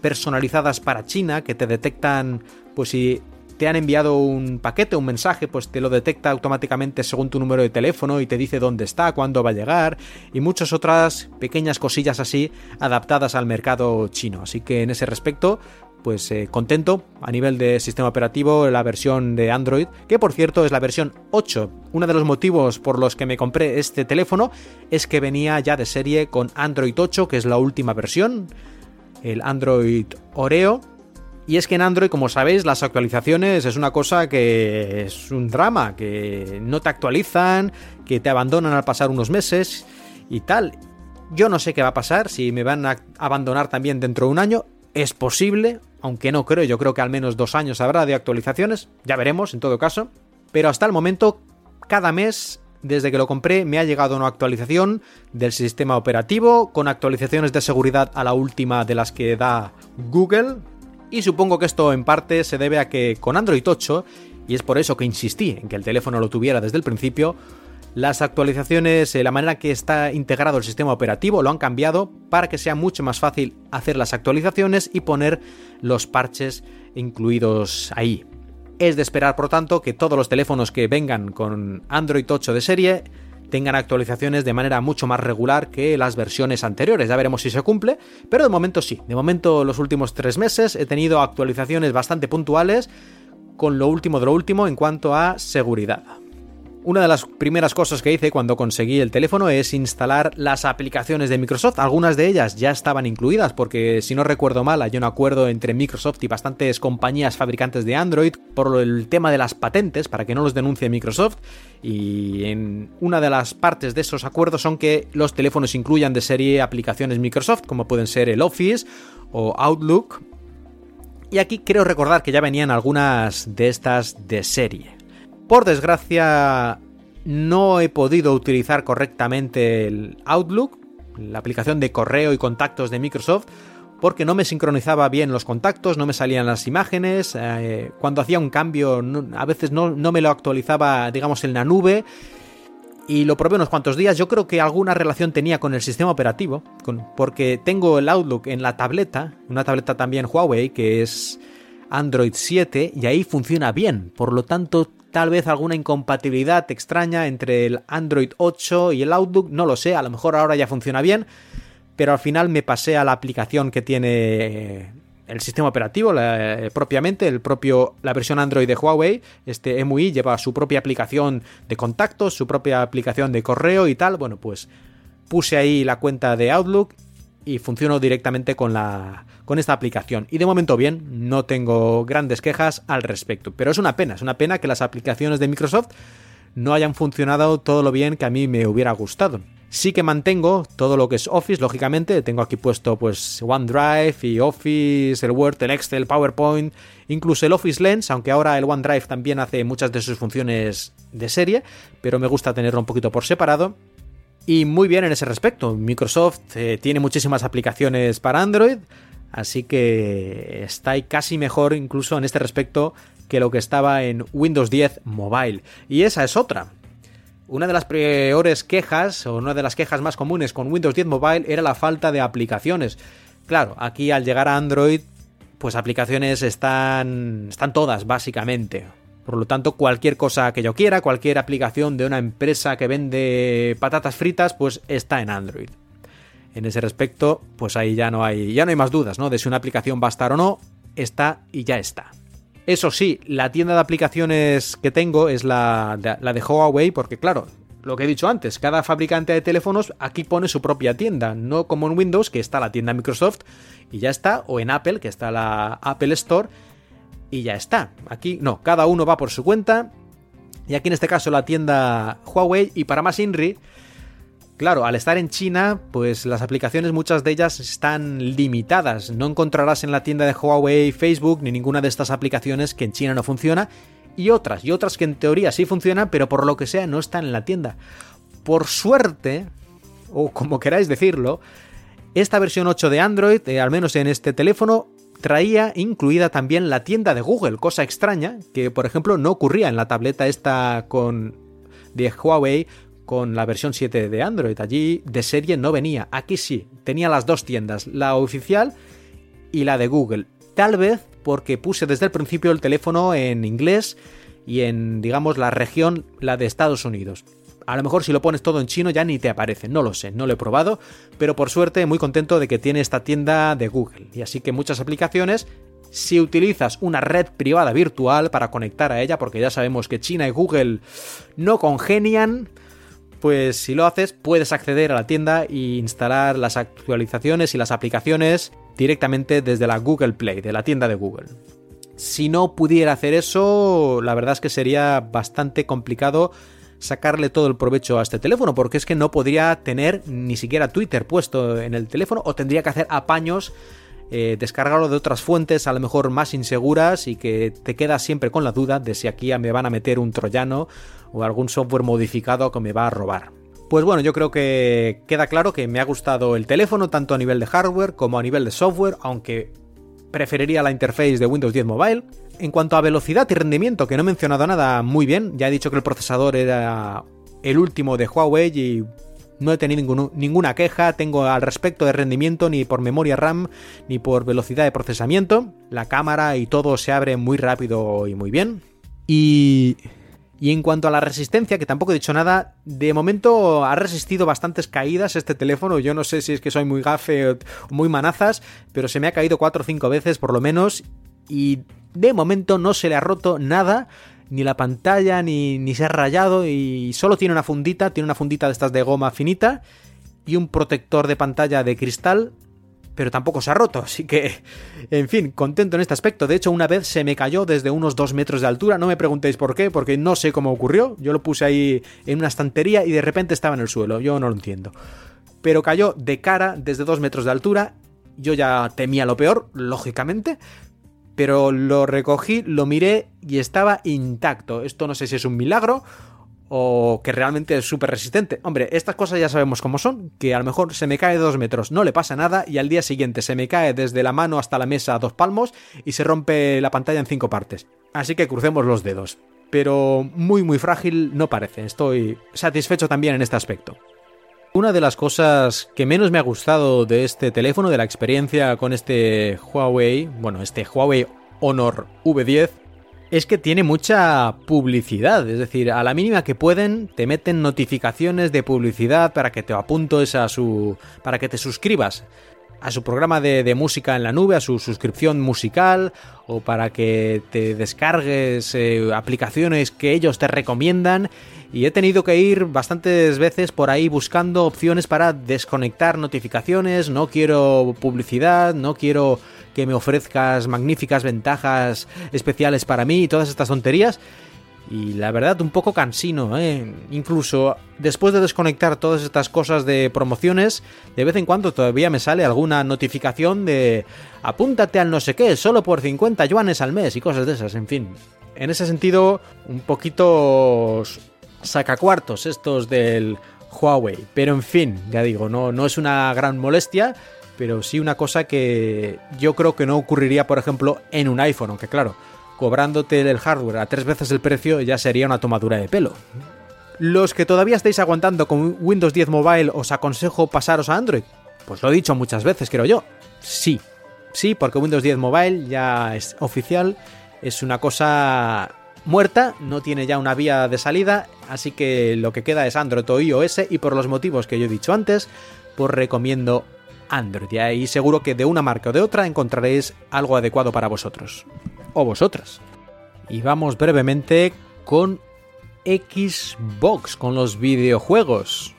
personalizadas para China que te detectan, pues si te han enviado un paquete, un mensaje, pues te lo detecta automáticamente según tu número de teléfono y te dice dónde está, cuándo va a llegar y muchas otras pequeñas cosillas así adaptadas al mercado chino. Así que en ese respecto, pues eh, contento a nivel de sistema operativo la versión de Android, que por cierto es la versión 8. Uno de los motivos por los que me compré este teléfono es que venía ya de serie con Android 8, que es la última versión, el Android Oreo. Y es que en Android, como sabéis, las actualizaciones es una cosa que es un drama, que no te actualizan, que te abandonan al pasar unos meses y tal. Yo no sé qué va a pasar, si me van a abandonar también dentro de un año. Es posible, aunque no creo, yo creo que al menos dos años habrá de actualizaciones, ya veremos en todo caso. Pero hasta el momento, cada mes, desde que lo compré, me ha llegado una actualización del sistema operativo, con actualizaciones de seguridad a la última de las que da Google. Y supongo que esto en parte se debe a que con Android 8, y es por eso que insistí en que el teléfono lo tuviera desde el principio, las actualizaciones, eh, la manera que está integrado el sistema operativo lo han cambiado para que sea mucho más fácil hacer las actualizaciones y poner los parches incluidos ahí. Es de esperar, por tanto, que todos los teléfonos que vengan con Android 8 de serie tengan actualizaciones de manera mucho más regular que las versiones anteriores. Ya veremos si se cumple, pero de momento sí. De momento, los últimos tres meses he tenido actualizaciones bastante puntuales con lo último de lo último en cuanto a seguridad. Una de las primeras cosas que hice cuando conseguí el teléfono es instalar las aplicaciones de Microsoft. Algunas de ellas ya estaban incluidas porque si no recuerdo mal hay un acuerdo entre Microsoft y bastantes compañías fabricantes de Android por el tema de las patentes para que no los denuncie Microsoft y en una de las partes de esos acuerdos son que los teléfonos incluyan de serie aplicaciones Microsoft como pueden ser el Office o Outlook. Y aquí creo recordar que ya venían algunas de estas de serie. Por desgracia, no he podido utilizar correctamente el Outlook, la aplicación de correo y contactos de Microsoft, porque no me sincronizaba bien los contactos, no me salían las imágenes, eh, cuando hacía un cambio a veces no, me lo actualizaba, digamos, en la nube, y lo probé unos cuantos días, yo creo que alguna relación tenía con el sistema operativo, porque tengo el Outlook en la tableta, una tableta también Huawei, que es Android 7, y ahí funciona bien, por lo tanto tal vez alguna incompatibilidad extraña entre el Android 8 y el Outlook, no lo sé, a lo mejor ahora ya funciona bien, pero al final me pasé a la aplicación que tiene eh, el sistema operativo eh, propiamente, el propio, la versión Android de Huawei, este MUI lleva su propia aplicación de contactos, su propia aplicación de correo y tal, bueno, pues puse ahí la cuenta de Outlook y funcionó directamente con la con esta aplicación. Y de momento bien, no tengo grandes quejas al respecto. Pero es una pena, es una pena que las aplicaciones de Microsoft no hayan funcionado todo lo bien que a mí me hubiera gustado. Sí que mantengo todo lo que es Office, lógicamente. Tengo aquí puesto pues OneDrive y Office, el Word, el Excel, PowerPoint, incluso el Office Lens, aunque ahora el OneDrive también hace muchas de sus funciones de serie, pero me gusta tenerlo un poquito por separado. Y muy bien en ese respecto. Microsoft eh, tiene muchísimas aplicaciones para Android. Así que está casi mejor incluso en este respecto que lo que estaba en Windows 10 Mobile. Y esa es otra. Una de las peores quejas, o una de las quejas más comunes con Windows 10 Mobile era la falta de aplicaciones. Claro, aquí al llegar a Android, pues aplicaciones están, están todas, básicamente. Por lo tanto, cualquier cosa que yo quiera, cualquier aplicación de una empresa que vende patatas fritas, pues está en Android en ese respecto, pues ahí ya no hay, ya no hay más dudas, ¿no? De si una aplicación va a estar o no, está y ya está. Eso sí, la tienda de aplicaciones que tengo es la la de Huawei, porque claro, lo que he dicho antes, cada fabricante de teléfonos aquí pone su propia tienda, no como en Windows, que está la tienda Microsoft y ya está, o en Apple, que está la Apple Store y ya está. Aquí no, cada uno va por su cuenta. Y aquí en este caso la tienda Huawei y para más INRI, Claro, al estar en China, pues las aplicaciones muchas de ellas están limitadas. No encontrarás en la tienda de Huawei, Facebook ni ninguna de estas aplicaciones que en China no funciona y otras, y otras que en teoría sí funcionan, pero por lo que sea no están en la tienda. Por suerte, o como queráis decirlo, esta versión 8 de Android, eh, al menos en este teléfono, traía incluida también la tienda de Google, cosa extraña que por ejemplo no ocurría en la tableta esta con de Huawei con la versión 7 de Android. Allí de serie no venía. Aquí sí, tenía las dos tiendas, la oficial y la de Google. Tal vez porque puse desde el principio el teléfono en inglés y en, digamos, la región, la de Estados Unidos. A lo mejor si lo pones todo en chino ya ni te aparece, no lo sé, no lo he probado, pero por suerte muy contento de que tiene esta tienda de Google. Y así que muchas aplicaciones Si utilizas una red privada virtual para conectar a ella, porque ya sabemos que China y Google no congenian, pues si lo haces puedes acceder a la tienda e instalar las actualizaciones y las aplicaciones directamente desde la Google Play, de la tienda de Google. Si no pudiera hacer eso, la verdad es que sería bastante complicado sacarle todo el provecho a este teléfono, porque es que no podría tener ni siquiera Twitter puesto en el teléfono o tendría que hacer apaños, eh, descargarlo de otras fuentes a lo mejor más inseguras y que te quedas siempre con la duda de si aquí me van a meter un troyano o algún software modificado que me va a robar. Pues bueno, yo creo que queda claro que me ha gustado el teléfono tanto a nivel de hardware como a nivel de software, aunque preferiría la interface de Windows 10 Mobile. En cuanto a velocidad y rendimiento, que no he mencionado nada muy bien, ya he dicho que el procesador era el último de Huawei y no he tenido ninguna queja, tengo al respecto de rendimiento ni por memoria RAM ni por velocidad de procesamiento. La cámara y todo se abre muy rápido y muy bien. Y y en cuanto a la resistencia, que tampoco he dicho nada, de momento ha resistido bastantes caídas este teléfono. Yo no sé si es que soy muy gafe o muy manazas, pero se me ha caído 4 o 5 veces por lo menos. Y de momento no se le ha roto nada, ni la pantalla, ni, ni se ha rayado. Y solo tiene una fundita, tiene una fundita de estas de goma finita y un protector de pantalla de cristal pero tampoco se ha roto, así que, en fin, contento en este aspecto. De hecho, una vez se me cayó desde unos 2 metros de altura, no me preguntéis por qué, porque no sé cómo ocurrió, yo lo puse ahí en una estantería y de repente estaba en el suelo, yo no lo entiendo. Pero cayó de cara desde 2 metros de altura, yo ya temía lo peor, lógicamente, pero lo recogí, lo miré y estaba intacto. Esto no sé si es un milagro o que realmente es súper resistente. Hombre, estas cosas ya sabemos cómo son, que a lo mejor se me cae dos metros, no le pasa nada, y al día siguiente se me cae desde la mano hasta la mesa a dos palmos y se rompe la pantalla en cinco partes. Así que crucemos los dedos. Pero muy muy frágil no parece, estoy satisfecho también en este aspecto. Una de las cosas que menos me ha gustado de este teléfono, de la experiencia con este Huawei, bueno, este Huawei Honor V10, es que tiene mucha publicidad, es decir, a la mínima que pueden te meten notificaciones de publicidad para que te apuntes a su para que te suscribas a su programa de, música en la nube, a su suscripción musical o para que te descargues eh, aplicaciones que ellos te recomiendan y he tenido que ir bastantes veces por ahí buscando opciones para desconectar notificaciones, no quiero publicidad, no quiero que me ofrezcas magníficas ventajas especiales para mí y todas estas tonterías. Y la verdad, un poco cansino, ¿eh? Incluso después de desconectar todas estas cosas de promociones, de vez en cuando todavía me sale alguna notificación de apúntate al no sé qué, solo por 50 yuanes al mes y cosas de esas, en fin. En ese sentido, un poquito sacacuartos estos del Huawei. Pero en fin, ya digo, no, no es una gran molestia pero sí una cosa que yo creo que no ocurriría, por ejemplo, en un iPhone, aunque claro, cobrándote el hardware a tres veces el precio ya sería una tomadura de pelo. Los que todavía estáis aguantando con Windows 10 Mobile os aconsejo pasaros a Android. Pues lo he dicho muchas veces, creo yo. Sí, sí, porque Windows 10 Mobile ya es oficial, es una cosa muerta, no tiene ya una vía de salida, así que lo que queda es Android o iOS y por los motivos que yo he dicho antes, pues recomiendo Android. Y ahí seguro que de una marca o de otra encontraréis algo adecuado para vosotros. O vosotras. Y vamos brevemente con Xbox, con los videojuegos.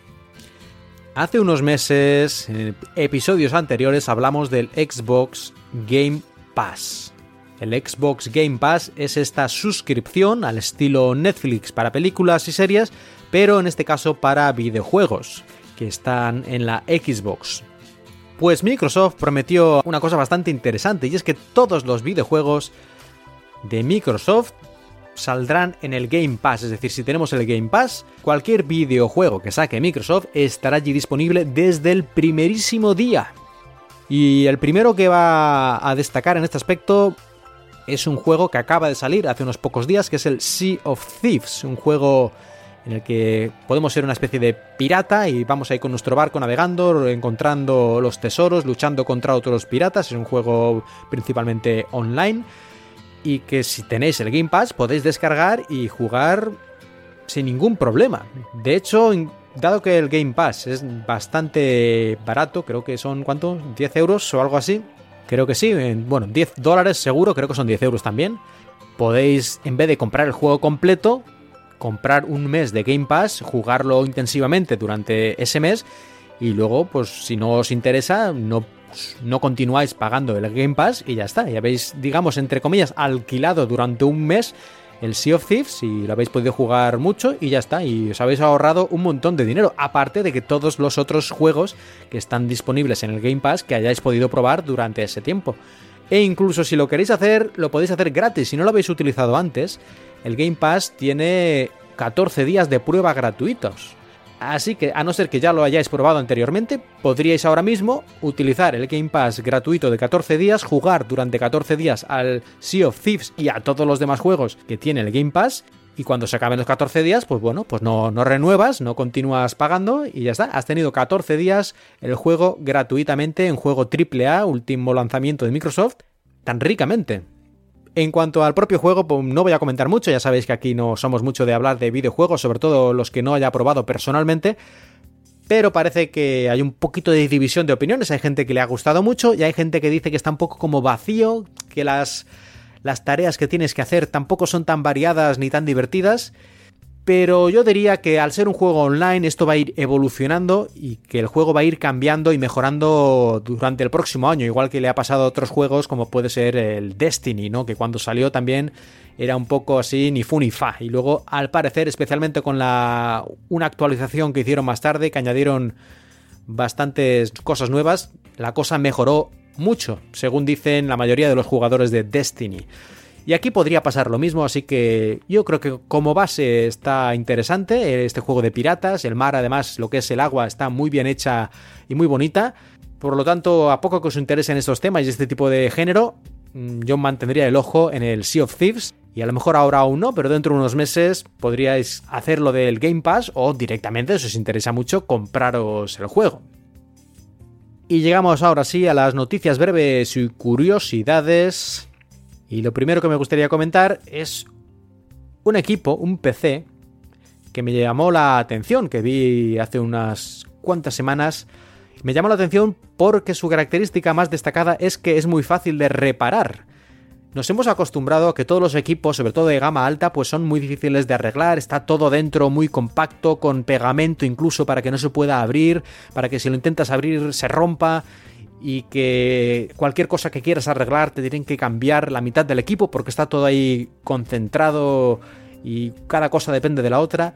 Hace unos meses, en episodios anteriores, hablamos del Xbox Game Pass. El Xbox Game Pass es esta suscripción al estilo Netflix para películas y series, pero en este caso para videojuegos, que están en la Xbox. Pues Microsoft prometió una cosa bastante interesante y es que todos los videojuegos de Microsoft saldrán en el Game Pass, es decir, si tenemos el Game Pass, cualquier videojuego que saque Microsoft estará allí disponible desde el primerísimo día. Y el primero que va a destacar en este aspecto es un juego que acaba de salir hace unos pocos días, que es el Sea of Thieves, un juego en el que podemos ser una especie de pirata y vamos ahí con nuestro barco navegando, encontrando los tesoros, luchando contra otros piratas. Es un juego principalmente online y que si tenéis el Game Pass podéis descargar y jugar sin ningún problema. De hecho, dado que el Game Pass es bastante barato, creo que son ¿cuánto? 10 euros o algo así. creo que sí, bueno, 10 dólares seguro, creo que son 10 euros también. Podéis, en vez de comprar el juego completo, comprar un mes de Game Pass, jugarlo intensivamente durante ese mes y luego, pues si no os interesa, no, no continuáis pagando el Game Pass y ya está. Ya habéis, digamos, entre comillas, alquilado durante un mes el Sea of Thieves y lo habéis podido jugar mucho y ya está. Y os habéis ahorrado un montón de dinero. Aparte de que todos los otros juegos que están disponibles en el Game Pass que hayáis podido probar durante ese tiempo. E incluso si lo queréis hacer, lo podéis hacer gratis. Si no lo habéis utilizado antes, el Game Pass tiene 14 días de prueba gratuitos. Así que, a no ser que ya lo hayáis probado anteriormente, podríais ahora mismo utilizar el Game Pass gratuito de 14 días, jugar durante 14 días al Sea of Thieves y a todos los demás juegos que tiene el Game Pass. Y cuando se acaben los 14 días, pues bueno, pues no, no renuevas, no continúas pagando y ya está. Has tenido 14 días el juego gratuitamente en juego AAA, último lanzamiento de Microsoft, tan ricamente. En cuanto al propio juego, pues no voy a comentar mucho, ya sabéis que aquí no somos mucho de hablar de videojuegos, sobre todo los que no haya probado personalmente, pero parece que hay un poquito de división de opiniones, hay gente que le ha gustado mucho y hay gente que dice que está un poco como vacío, que las, las tareas que tienes que hacer tampoco son tan variadas ni tan divertidas pero yo diría que al ser un juego online esto va a ir evolucionando y que el juego va a ir cambiando y mejorando durante el próximo año, igual que le ha pasado a otros juegos como puede ser el Destiny, ¿no? Que cuando salió también era un poco así ni fu ni fa y luego al parecer, especialmente con la una actualización que hicieron más tarde que añadieron bastantes cosas nuevas, la cosa mejoró mucho, según dicen la mayoría de los jugadores de Destiny. Y aquí podría pasar lo mismo, así que yo creo que como base está interesante este juego de piratas. El mar, además, lo que es el agua, está muy bien hecha y muy bonita. Por lo tanto, a poco que os interesen estos temas y este tipo de género, mm, yo mantendría el ojo en el Sea of Thieves. Y a lo mejor ahora aún no, pero dentro de unos meses podríais hacerlo del Game Pass o directamente, si os interesa mucho, compraros el juego. Y llegamos ahora sí a las noticias breves y curiosidades y lo primero que me gustaría comentar es un equipo, un PC, que me llamó la atención, que vi hace unas cuantas semanas. Me llamó la atención porque su característica más destacada es que es muy fácil de reparar. Nos hemos acostumbrado a que todos los equipos, sobre todo de gama alta, pues son muy difíciles de arreglar, está todo dentro muy compacto, con pegamento incluso para que no se pueda abrir, para que si lo intentas abrir se rompa y que cualquier cosa que quieras arreglar te tienen que cambiar la mitad del equipo porque está todo ahí concentrado y cada cosa depende de la otra,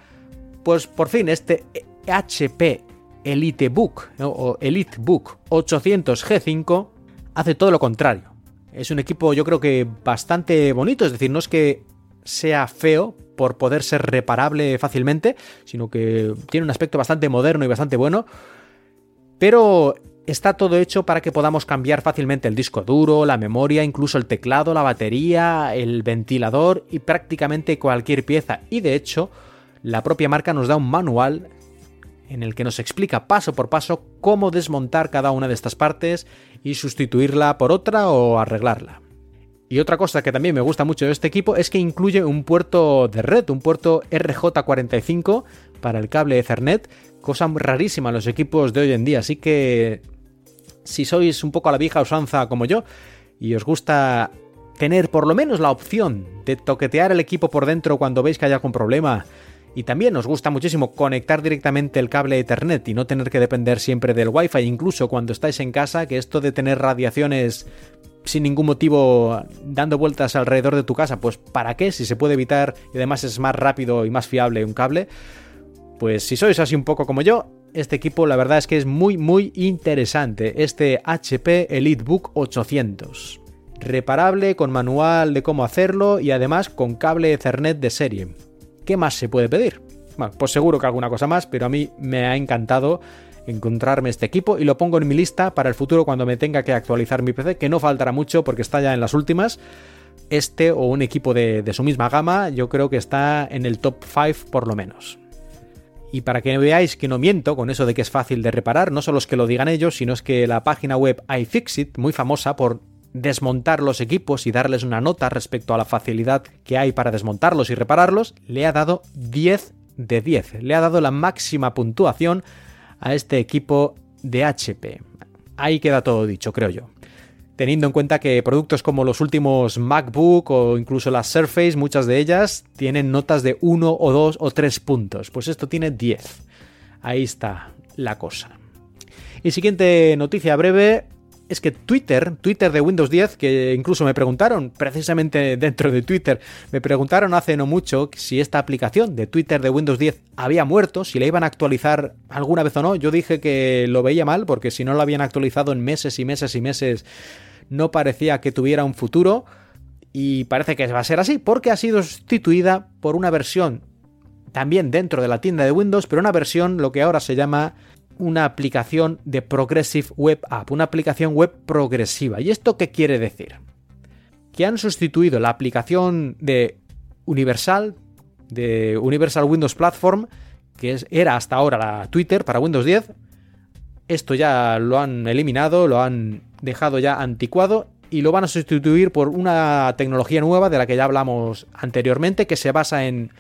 pues por fin este HP EliteBook o EliteBook 800 G5 hace todo lo contrario. Es un equipo yo creo que bastante bonito, es decir, no es que sea feo por poder ser reparable fácilmente, sino que tiene un aspecto bastante moderno y bastante bueno. Pero Está todo hecho para que podamos cambiar fácilmente el disco duro, la memoria, incluso el teclado, la batería, el ventilador y prácticamente cualquier pieza. Y de hecho, la propia marca nos da un manual en el que nos explica paso por paso cómo desmontar cada una de estas partes y sustituirla por otra o arreglarla. Y otra cosa que también me gusta mucho de este equipo es que incluye un puerto de red, un puerto RJ45 para el cable Ethernet, cosa rarísima en los equipos de hoy en día, así que si sois un poco a la vieja usanza como yo y os gusta tener por lo menos la opción de toquetear el equipo por dentro cuando veis que hay algún problema y también os gusta muchísimo conectar directamente el cable Ethernet y no tener que depender siempre del Wi-Fi, incluso cuando estáis en casa, que esto de tener radiaciones sin ningún motivo dando vueltas alrededor de tu casa, pues ¿para qué? Si se puede evitar y además es más rápido y más fiable un cable. Pues si sois así un poco como yo, este equipo la verdad es que es muy muy interesante, este HP EliteBook 800. Reparable, con manual de cómo hacerlo y además con cable Ethernet de serie. ¿Qué más se puede pedir? Bueno, pues seguro que alguna cosa más, pero a mí me ha encantado encontrarme este equipo y lo pongo en mi lista para el futuro cuando me tenga que actualizar mi PC, que no faltará mucho porque está ya en las últimas. Este o un equipo de, de su misma gama, yo creo que está en el top 5 por lo menos. Y para que veáis que no miento con eso de que es fácil de reparar, no solo es que lo digan ellos, sino es que la página web iFixit, muy famosa por desmontar los equipos y darles una nota respecto a la facilidad que hay para desmontarlos y repararlos, le ha dado 10 de 10. Le ha dado la máxima puntuación a este equipo de HP. Ahí queda todo dicho, creo yo. Teniendo en cuenta que productos como los últimos MacBook o incluso las Surface, muchas de ellas tienen notas de 1 o 2 o 3 puntos. Pues esto tiene 10. Ahí está la cosa. Y siguiente noticia breve, es que Twitter, Twitter de Windows 10, que incluso me preguntaron, precisamente dentro de Twitter, me preguntaron hace no mucho si esta aplicación de Twitter de Windows 10 había muerto, si la iban a actualizar alguna vez o no. Yo dije que lo veía mal, porque si no la habían actualizado en meses y meses y meses, no parecía que tuviera un futuro. Y parece que va a ser así, porque ha sido sustituida por una versión también dentro de la tienda de Windows, pero una versión lo que ahora se llama una aplicación de Progressive Web App, una aplicación web progresiva. ¿Y esto qué quiere decir? Que han sustituido la aplicación de Universal, de Universal Windows Platform, que era hasta ahora la Twitter para Windows 10. Esto ya lo han eliminado, lo han dejado ya anticuado y lo van a sustituir por una tecnología nueva de la que ya hablamos anteriormente, que se basa en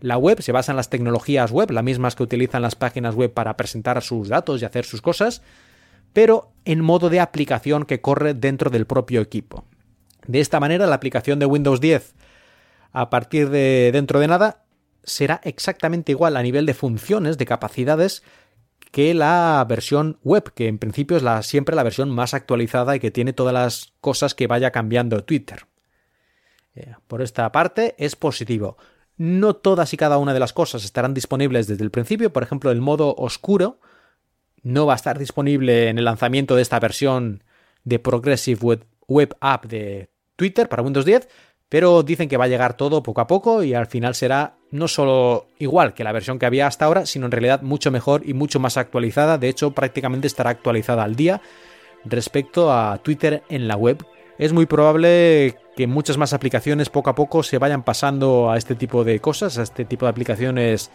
la web se basa en las tecnologías web, las mismas que utilizan las páginas web para presentar sus datos y hacer sus cosas, pero en modo de aplicación que corre dentro del propio equipo. De esta manera, la aplicación de Windows 10 a partir de dentro de nada será exactamente igual a nivel de funciones, de capacidades, que la versión web, que en principio es la, siempre la versión más actualizada y que tiene todas las cosas que vaya cambiando Twitter. Eh, por esta parte es positivo. No todas y cada una de las cosas estarán disponibles desde el principio. Por ejemplo, el modo oscuro no va a estar disponible en el lanzamiento de esta versión de Progressive Web, App de Twitter para Windows 10, pero dicen que va a llegar todo poco a poco y al final será no solo igual que la versión que había hasta ahora, sino en realidad mucho mejor y mucho más actualizada. De hecho, prácticamente estará actualizada al día respecto a Twitter en la web es muy probable que muchas más aplicaciones poco a poco se vayan pasando a este tipo de cosas, a este tipo de aplicaciones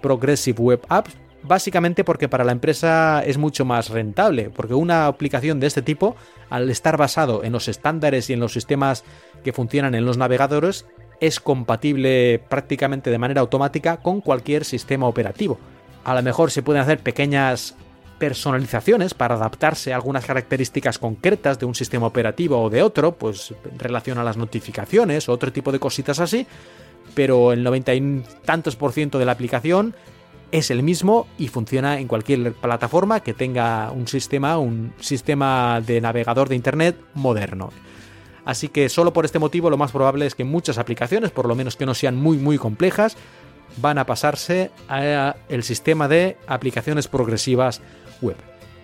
Progressive Web Apps, básicamente porque para la empresa es mucho más rentable, porque una aplicación de este tipo, al estar basado en los estándares y en los sistemas que funcionan en los navegadores, es compatible prácticamente de manera automática con cualquier sistema operativo. A lo mejor se pueden hacer pequeñas personalizaciones para adaptarse a algunas características concretas de un sistema operativo o de otro, pues en relación a las notificaciones o otro tipo de cositas así, pero el 90 y tantos por ciento de la aplicación es el mismo y funciona en cualquier plataforma que tenga un sistema, un sistema de navegador de internet moderno. Así que solo por este motivo lo más probable es que muchas aplicaciones, por lo menos que no sean muy muy complejas, van a pasarse al sistema de aplicaciones progresivas web.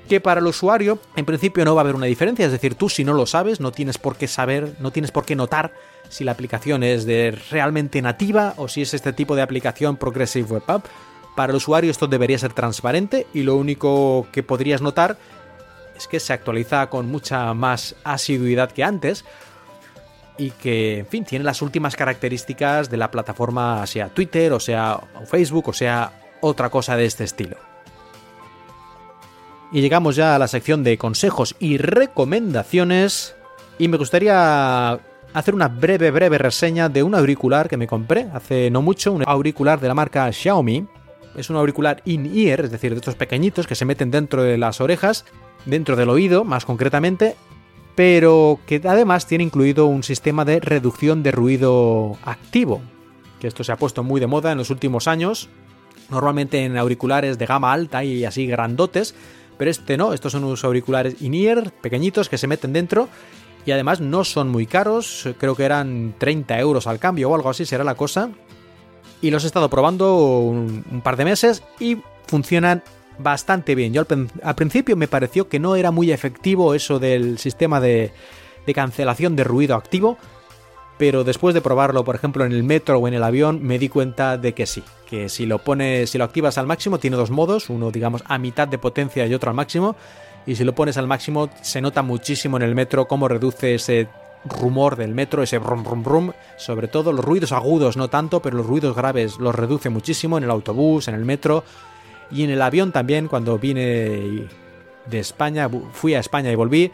Que para el usuario, en principio, no va a haber una diferencia. Es decir, tú si no lo sabes, no tienes por qué saber, no tienes por qué notar si la aplicación es de realmente nativa o si es este tipo de aplicación Progressive Web App. Para el usuario esto debería ser transparente y lo único que podrías notar es que se actualiza con mucha más asiduidad que antes y que, en fin, tiene las últimas características de la plataforma, sea Twitter, o sea Facebook, o sea otra cosa de este estilo. Y llegamos ya a la sección de consejos y recomendaciones. Y me gustaría hacer una breve, breve reseña de un auricular que me compré hace no mucho, un auricular de la marca Xiaomi. Es un auricular in-ear, es decir, de estos pequeñitos que se meten dentro de las orejas, dentro del oído más concretamente, pero que además tiene incluido un sistema de reducción de ruido activo, que esto se ha puesto muy de moda en los últimos años, normalmente en auriculares de gama alta y así grandotes, pero este no, estos son unos auriculares in-ear pequeñitos que se meten dentro y además no son muy caros, creo que eran 30 euros al cambio o algo así será la cosa. Y los he estado probando un, par de meses y funcionan bastante bien. Yo al, principio me pareció que no era muy efectivo eso del sistema de, de cancelación de ruido activo, pero después de probarlo, por ejemplo, en el metro o en el avión, me di cuenta de que sí, que si lo pones, si lo activas al máximo, tiene dos modos, uno digamos a mitad de potencia y otro al máximo, y si lo pones al máximo se nota muchísimo en el metro cómo reduce ese rumor del metro, ese brum brum brum, sobre todo los ruidos agudos no tanto, pero los ruidos graves los reduce muchísimo en el autobús, en el metro y en el avión también cuando vine de España, fui a España y volví,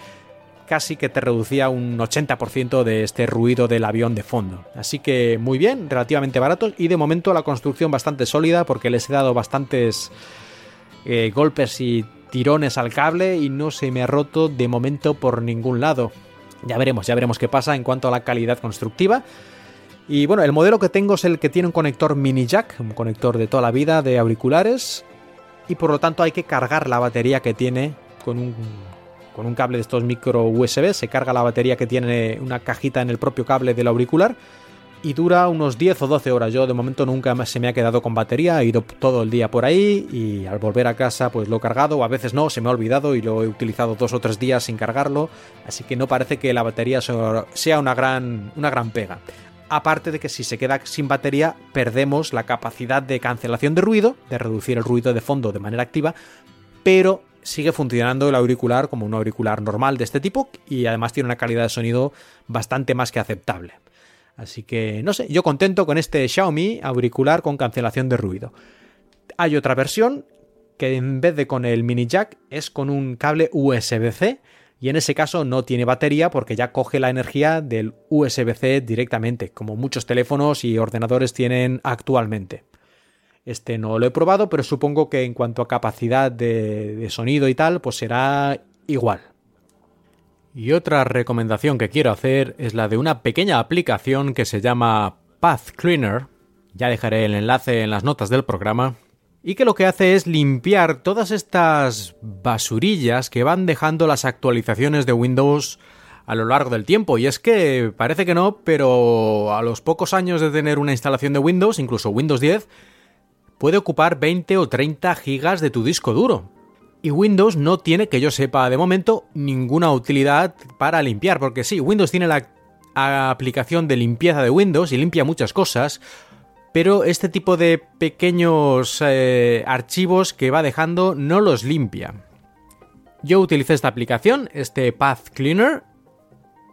casi que te reducía un 80% de este ruido del avión de fondo. Así que muy bien, relativamente baratos y de momento la construcción bastante sólida porque les he dado bastantes eh, golpes y tirones al cable y no se me ha roto de momento por ningún lado. Ya veremos, ya veremos qué pasa en cuanto a la calidad constructiva. Y bueno, el modelo que tengo es el que tiene un conector mini jack, un conector de toda la vida de auriculares. Y por lo tanto hay que cargar la batería que tiene con un, con un cable de estos micro USB. Se carga la batería que tiene una cajita en el propio cable del auricular y dura unos 10 o 12 horas. Yo de momento nunca se me ha quedado con batería, he ido todo el día por ahí y al volver a casa pues lo he cargado, a veces no, se me ha olvidado y lo he utilizado dos o tres días sin cargarlo, así que no parece que la batería sea una gran, una gran pega. Aparte de que si se queda sin batería perdemos la capacidad de cancelación de ruido, de reducir el ruido de fondo de manera activa, pero sigue funcionando el auricular como un auricular normal de este tipo y además tiene una calidad de sonido bastante más que aceptable. Así que, no sé, yo contento con este Xiaomi auricular con cancelación de ruido. Hay otra versión que en vez de con el mini jack es con un cable USB-C y en ese caso no tiene batería porque ya coge la energía del USB-C directamente, como muchos teléfonos y ordenadores tienen actualmente. Este no lo he probado, pero supongo que en cuanto a capacidad de, sonido y tal, pues será igual. Y otra recomendación que quiero hacer es la de una pequeña aplicación que se llama Path Cleaner. Ya dejaré el enlace en las notas del programa. Y que lo que hace es limpiar todas estas basurillas que van dejando las actualizaciones de Windows a lo largo del tiempo. Y es que parece que no, pero a los pocos años de tener una instalación de Windows, incluso Windows 10, puede ocupar 20 o 30 gigas de tu disco duro. Y Windows no tiene, que yo sepa de momento, ninguna utilidad para limpiar, porque sí, Windows tiene la aplicación de limpieza de Windows y limpia muchas cosas, pero este tipo de pequeños eh, archivos que va dejando no los limpia. Yo utilicé esta aplicación, este Path Cleaner,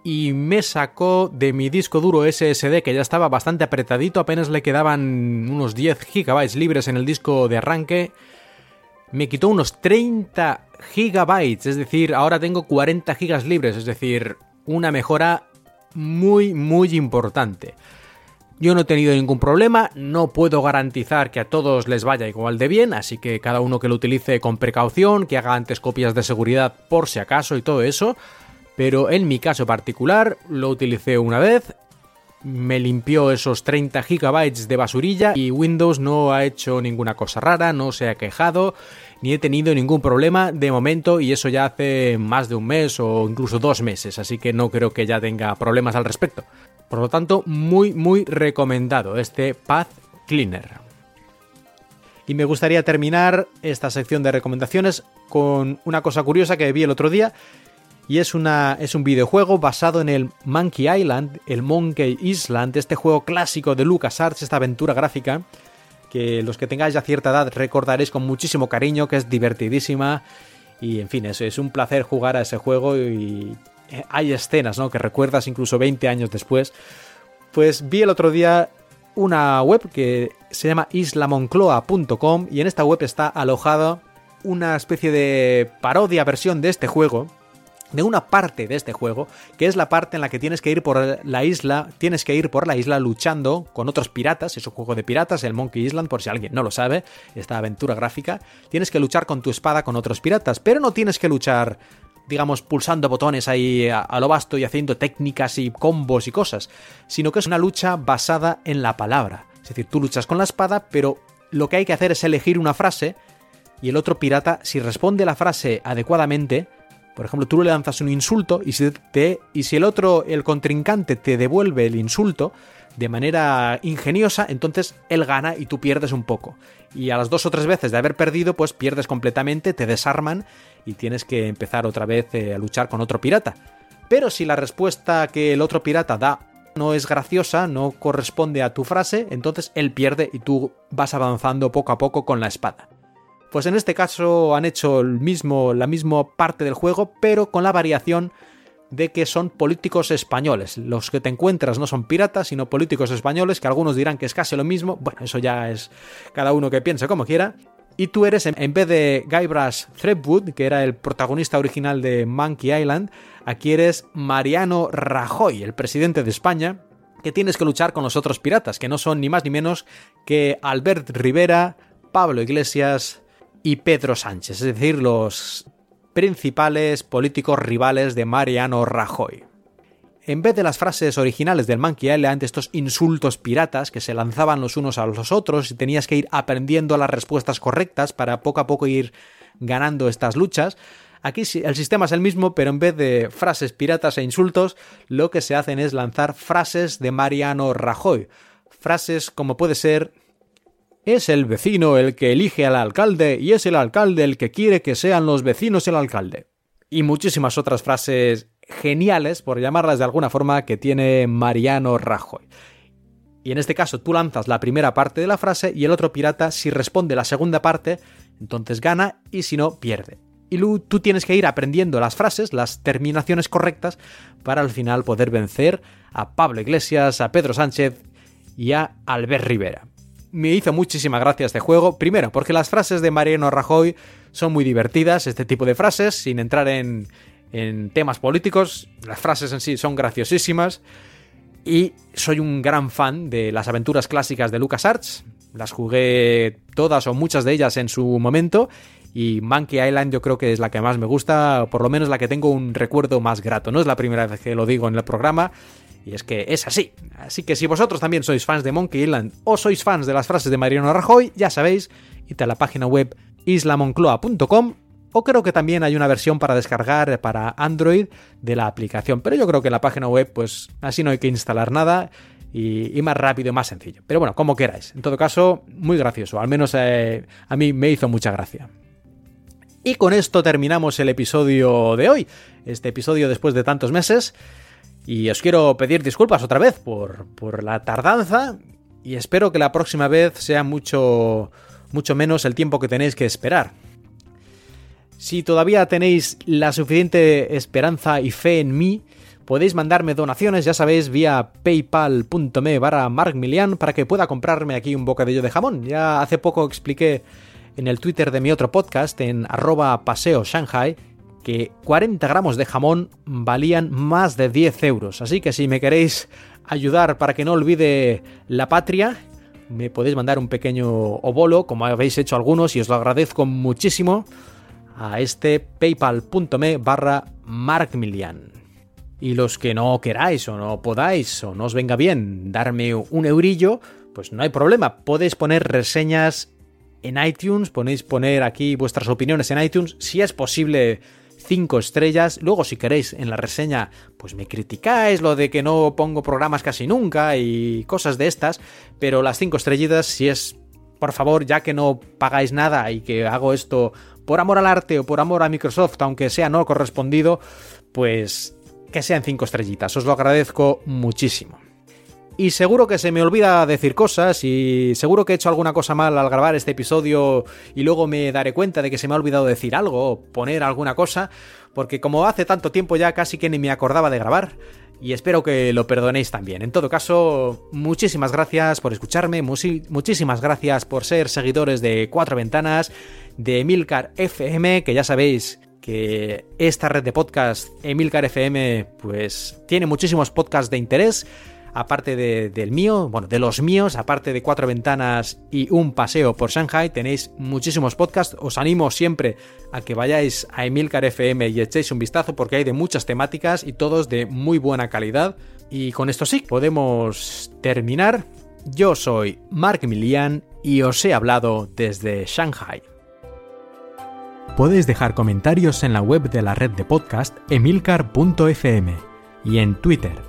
y me sacó de mi disco duro SSD que ya estaba bastante apretadito, apenas le quedaban unos 10 GB libres en el disco de arranque me quitó unos 30 gigabytes, es decir, ahora tengo 40 gigas libres, es decir, una mejora muy, muy importante. Yo no he tenido ningún problema, no puedo garantizar que a todos les vaya igual de bien, así que cada uno que lo utilice con precaución, que haga antes copias de seguridad por si acaso y todo eso, pero en mi caso particular lo utilicé una vez, me limpió esos 30 gigabytes de basurilla y Windows no ha hecho ninguna cosa rara, no se ha quejado, ni he tenido ningún problema de momento y eso ya hace más de un mes o incluso dos meses, así que no creo que ya tenga problemas al respecto. Por lo tanto, muy muy recomendado este Path Cleaner. Y me gustaría terminar esta sección de recomendaciones con una cosa curiosa que vi el otro día y es, una, es un videojuego basado en el Monkey Island, el Monkey Island, este juego clásico de LucasArts, esta aventura gráfica que los que tengáis ya cierta edad recordaréis con muchísimo cariño, que es divertidísima y en fin, es, es un placer jugar a ese juego y eh, hay escenas ¿no? que recuerdas incluso 20 años después. Pues vi el otro día una web que se llama islamoncloa.com y en esta web está alojada una especie de parodia versión de este juego de una parte de este juego, que es la parte en la que tienes que ir por la isla, tienes que ir por la isla luchando con otros piratas, es un juego de piratas, el Monkey Island, por si alguien no lo sabe, esta aventura gráfica, tienes que luchar con tu espada con otros piratas, pero no tienes que luchar digamos, pulsando botones ahí a, lo vasto y haciendo técnicas y combos y cosas, sino que es una lucha basada en la palabra. Es decir, tú luchas con la espada, pero lo que hay que hacer es elegir una frase y el otro pirata, si responde la frase adecuadamente, por ejemplo, tú le lanzas un insulto y si, y si el otro, el contrincante, te devuelve el insulto de manera ingeniosa, entonces él gana y tú pierdes un poco. Y a las dos o tres veces de haber perdido, pues pierdes completamente, te desarman y tienes que empezar otra vez eh, a luchar con otro pirata. Pero si la respuesta que el otro pirata da no es graciosa, no corresponde a tu frase, entonces él pierde y tú vas avanzando poco a poco con la espada. Pues en este caso han hecho el mismo, la misma parte del juego, pero con la variación de que son políticos españoles. Los que te encuentras no son piratas, sino políticos españoles, que algunos dirán que es casi lo mismo. Bueno, eso ya es cada uno que piense como quiera. Y tú eres, en vez de Guybrush Threepwood, que era el protagonista original de Monkey Island, aquí eres Mariano Rajoy, el presidente de España, que tienes que luchar con los otros piratas, que no son ni más ni menos que Albert Rivera, Pablo Iglesias, y Pedro Sánchez, es decir, los principales políticos rivales de Mariano Rajoy. en vez de las frases originales del Monkey Island, estos insultos piratas que se lanzaban los unos a los otros y tenías que ir aprendiendo las respuestas correctas para poco a poco ir ganando estas luchas, Aquí el sistema es el mismo, pero en vez de frases piratas e insultos, lo que se hacen es lanzar frases de Mariano Rajoy. Frases como puede ser es el vecino el que elige al alcalde y es el alcalde el que quiere que sean los vecinos el alcalde. Y muchísimas otras frases geniales, por llamarlas de alguna forma, que tiene Mariano Rajoy. Y en este caso tú lanzas la primera parte de la frase y el otro pirata, si responde la segunda parte, entonces gana y si no, pierde. Y tú tienes que ir aprendiendo las frases, las terminaciones correctas, para al final poder vencer a Pablo Iglesias, a Pedro Sánchez y a Albert Rivera. Me hizo muchísima gracia este juego, primero porque las frases de Mariano Rajoy son muy divertidas, este tipo de frases, sin entrar en, en temas políticos. Las frases en sí son graciosísimas. Y soy un gran fan de las aventuras clásicas de LucasArts. Las jugué todas o muchas de ellas en su momento. Y Monkey Island yo creo que es la que más me gusta, por lo menos la que tengo un recuerdo más grato. No es la primera vez que lo digo en el programa. Y es que es así. Así que si vosotros también sois fans de Monkey Island o sois fans de las frases de Mariano Rajoy, ya sabéis, id a la página web islamoncloa.com o creo que también hay una versión para descargar para Android de la aplicación. Pero yo creo que la página web, pues así no hay que instalar nada. Y, más rápido y más sencillo. Pero bueno, como queráis. En todo caso, muy gracioso. Al menos eh, a mí me hizo mucha gracia. Y con esto terminamos el episodio de hoy. Este episodio después de tantos meses. Y os quiero pedir disculpas otra vez por, por la tardanza. Y espero que la próxima vez sea mucho, mucho menos el tiempo que tenéis que esperar. Si todavía tenéis la suficiente esperanza y fe en mí, podéis mandarme donaciones, ya sabéis, vía paypal.me barra markmilian para que pueda comprarme aquí un bocadillo de jamón. Ya hace poco expliqué en el Twitter de mi otro podcast, en arroba paseo Shanghai, que 40 gramos de jamón valían más de 10 euros. Así que si me queréis ayudar para que no olvide la patria, me podéis mandar un pequeño obolo, como habéis hecho algunos, y os lo agradezco muchísimo a este paypal.me barra markmilian. Y los que no queráis o no podáis o no os venga bien darme un eurillo, pues no hay problema. Podéis poner reseñas en iTunes, podéis poner aquí vuestras opiniones en iTunes, si es posible 5 estrellas. Luego, si queréis, en la reseña, pues me criticáis lo de que no pongo programas casi nunca y cosas de estas. Pero las 5 estrellitas, si es, por favor, ya que no pagáis nada y que hago esto por amor al arte o por amor a Microsoft, aunque sea no correspondido, pues que sean cinco estrellitas. Os lo agradezco muchísimo. Y seguro que se me olvida decir cosas y seguro que he hecho alguna cosa mal al grabar este episodio y luego me daré cuenta de que se me ha olvidado decir algo o poner alguna cosa, porque como hace tanto tiempo ya casi que ni me acordaba de grabar, y espero que lo perdonéis también. En todo caso, muchísimas gracias por escucharme, muchísimas gracias por ser seguidores de Cuatro Ventanas, de Emilcar FM, que ya sabéis que esta red de podcast, Emilcar FM, pues tiene muchísimos podcasts de interés aparte del mío, bueno, de los míos, aparte de cuatro ventanas y un paseo por Shanghai, tenéis muchísimos podcasts. Os animo siempre a que vayáis a Emilcar FM y echéis un vistazo porque hay de muchas temáticas y todos de muy buena calidad. Y con esto sí, podemos terminar. Yo soy Mark Milian y os he hablado desde Shanghai. Podéis dejar comentarios en la web de la red de podcast emilcar.fm y en Twitter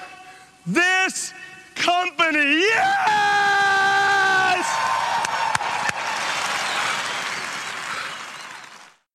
this company. Yeah!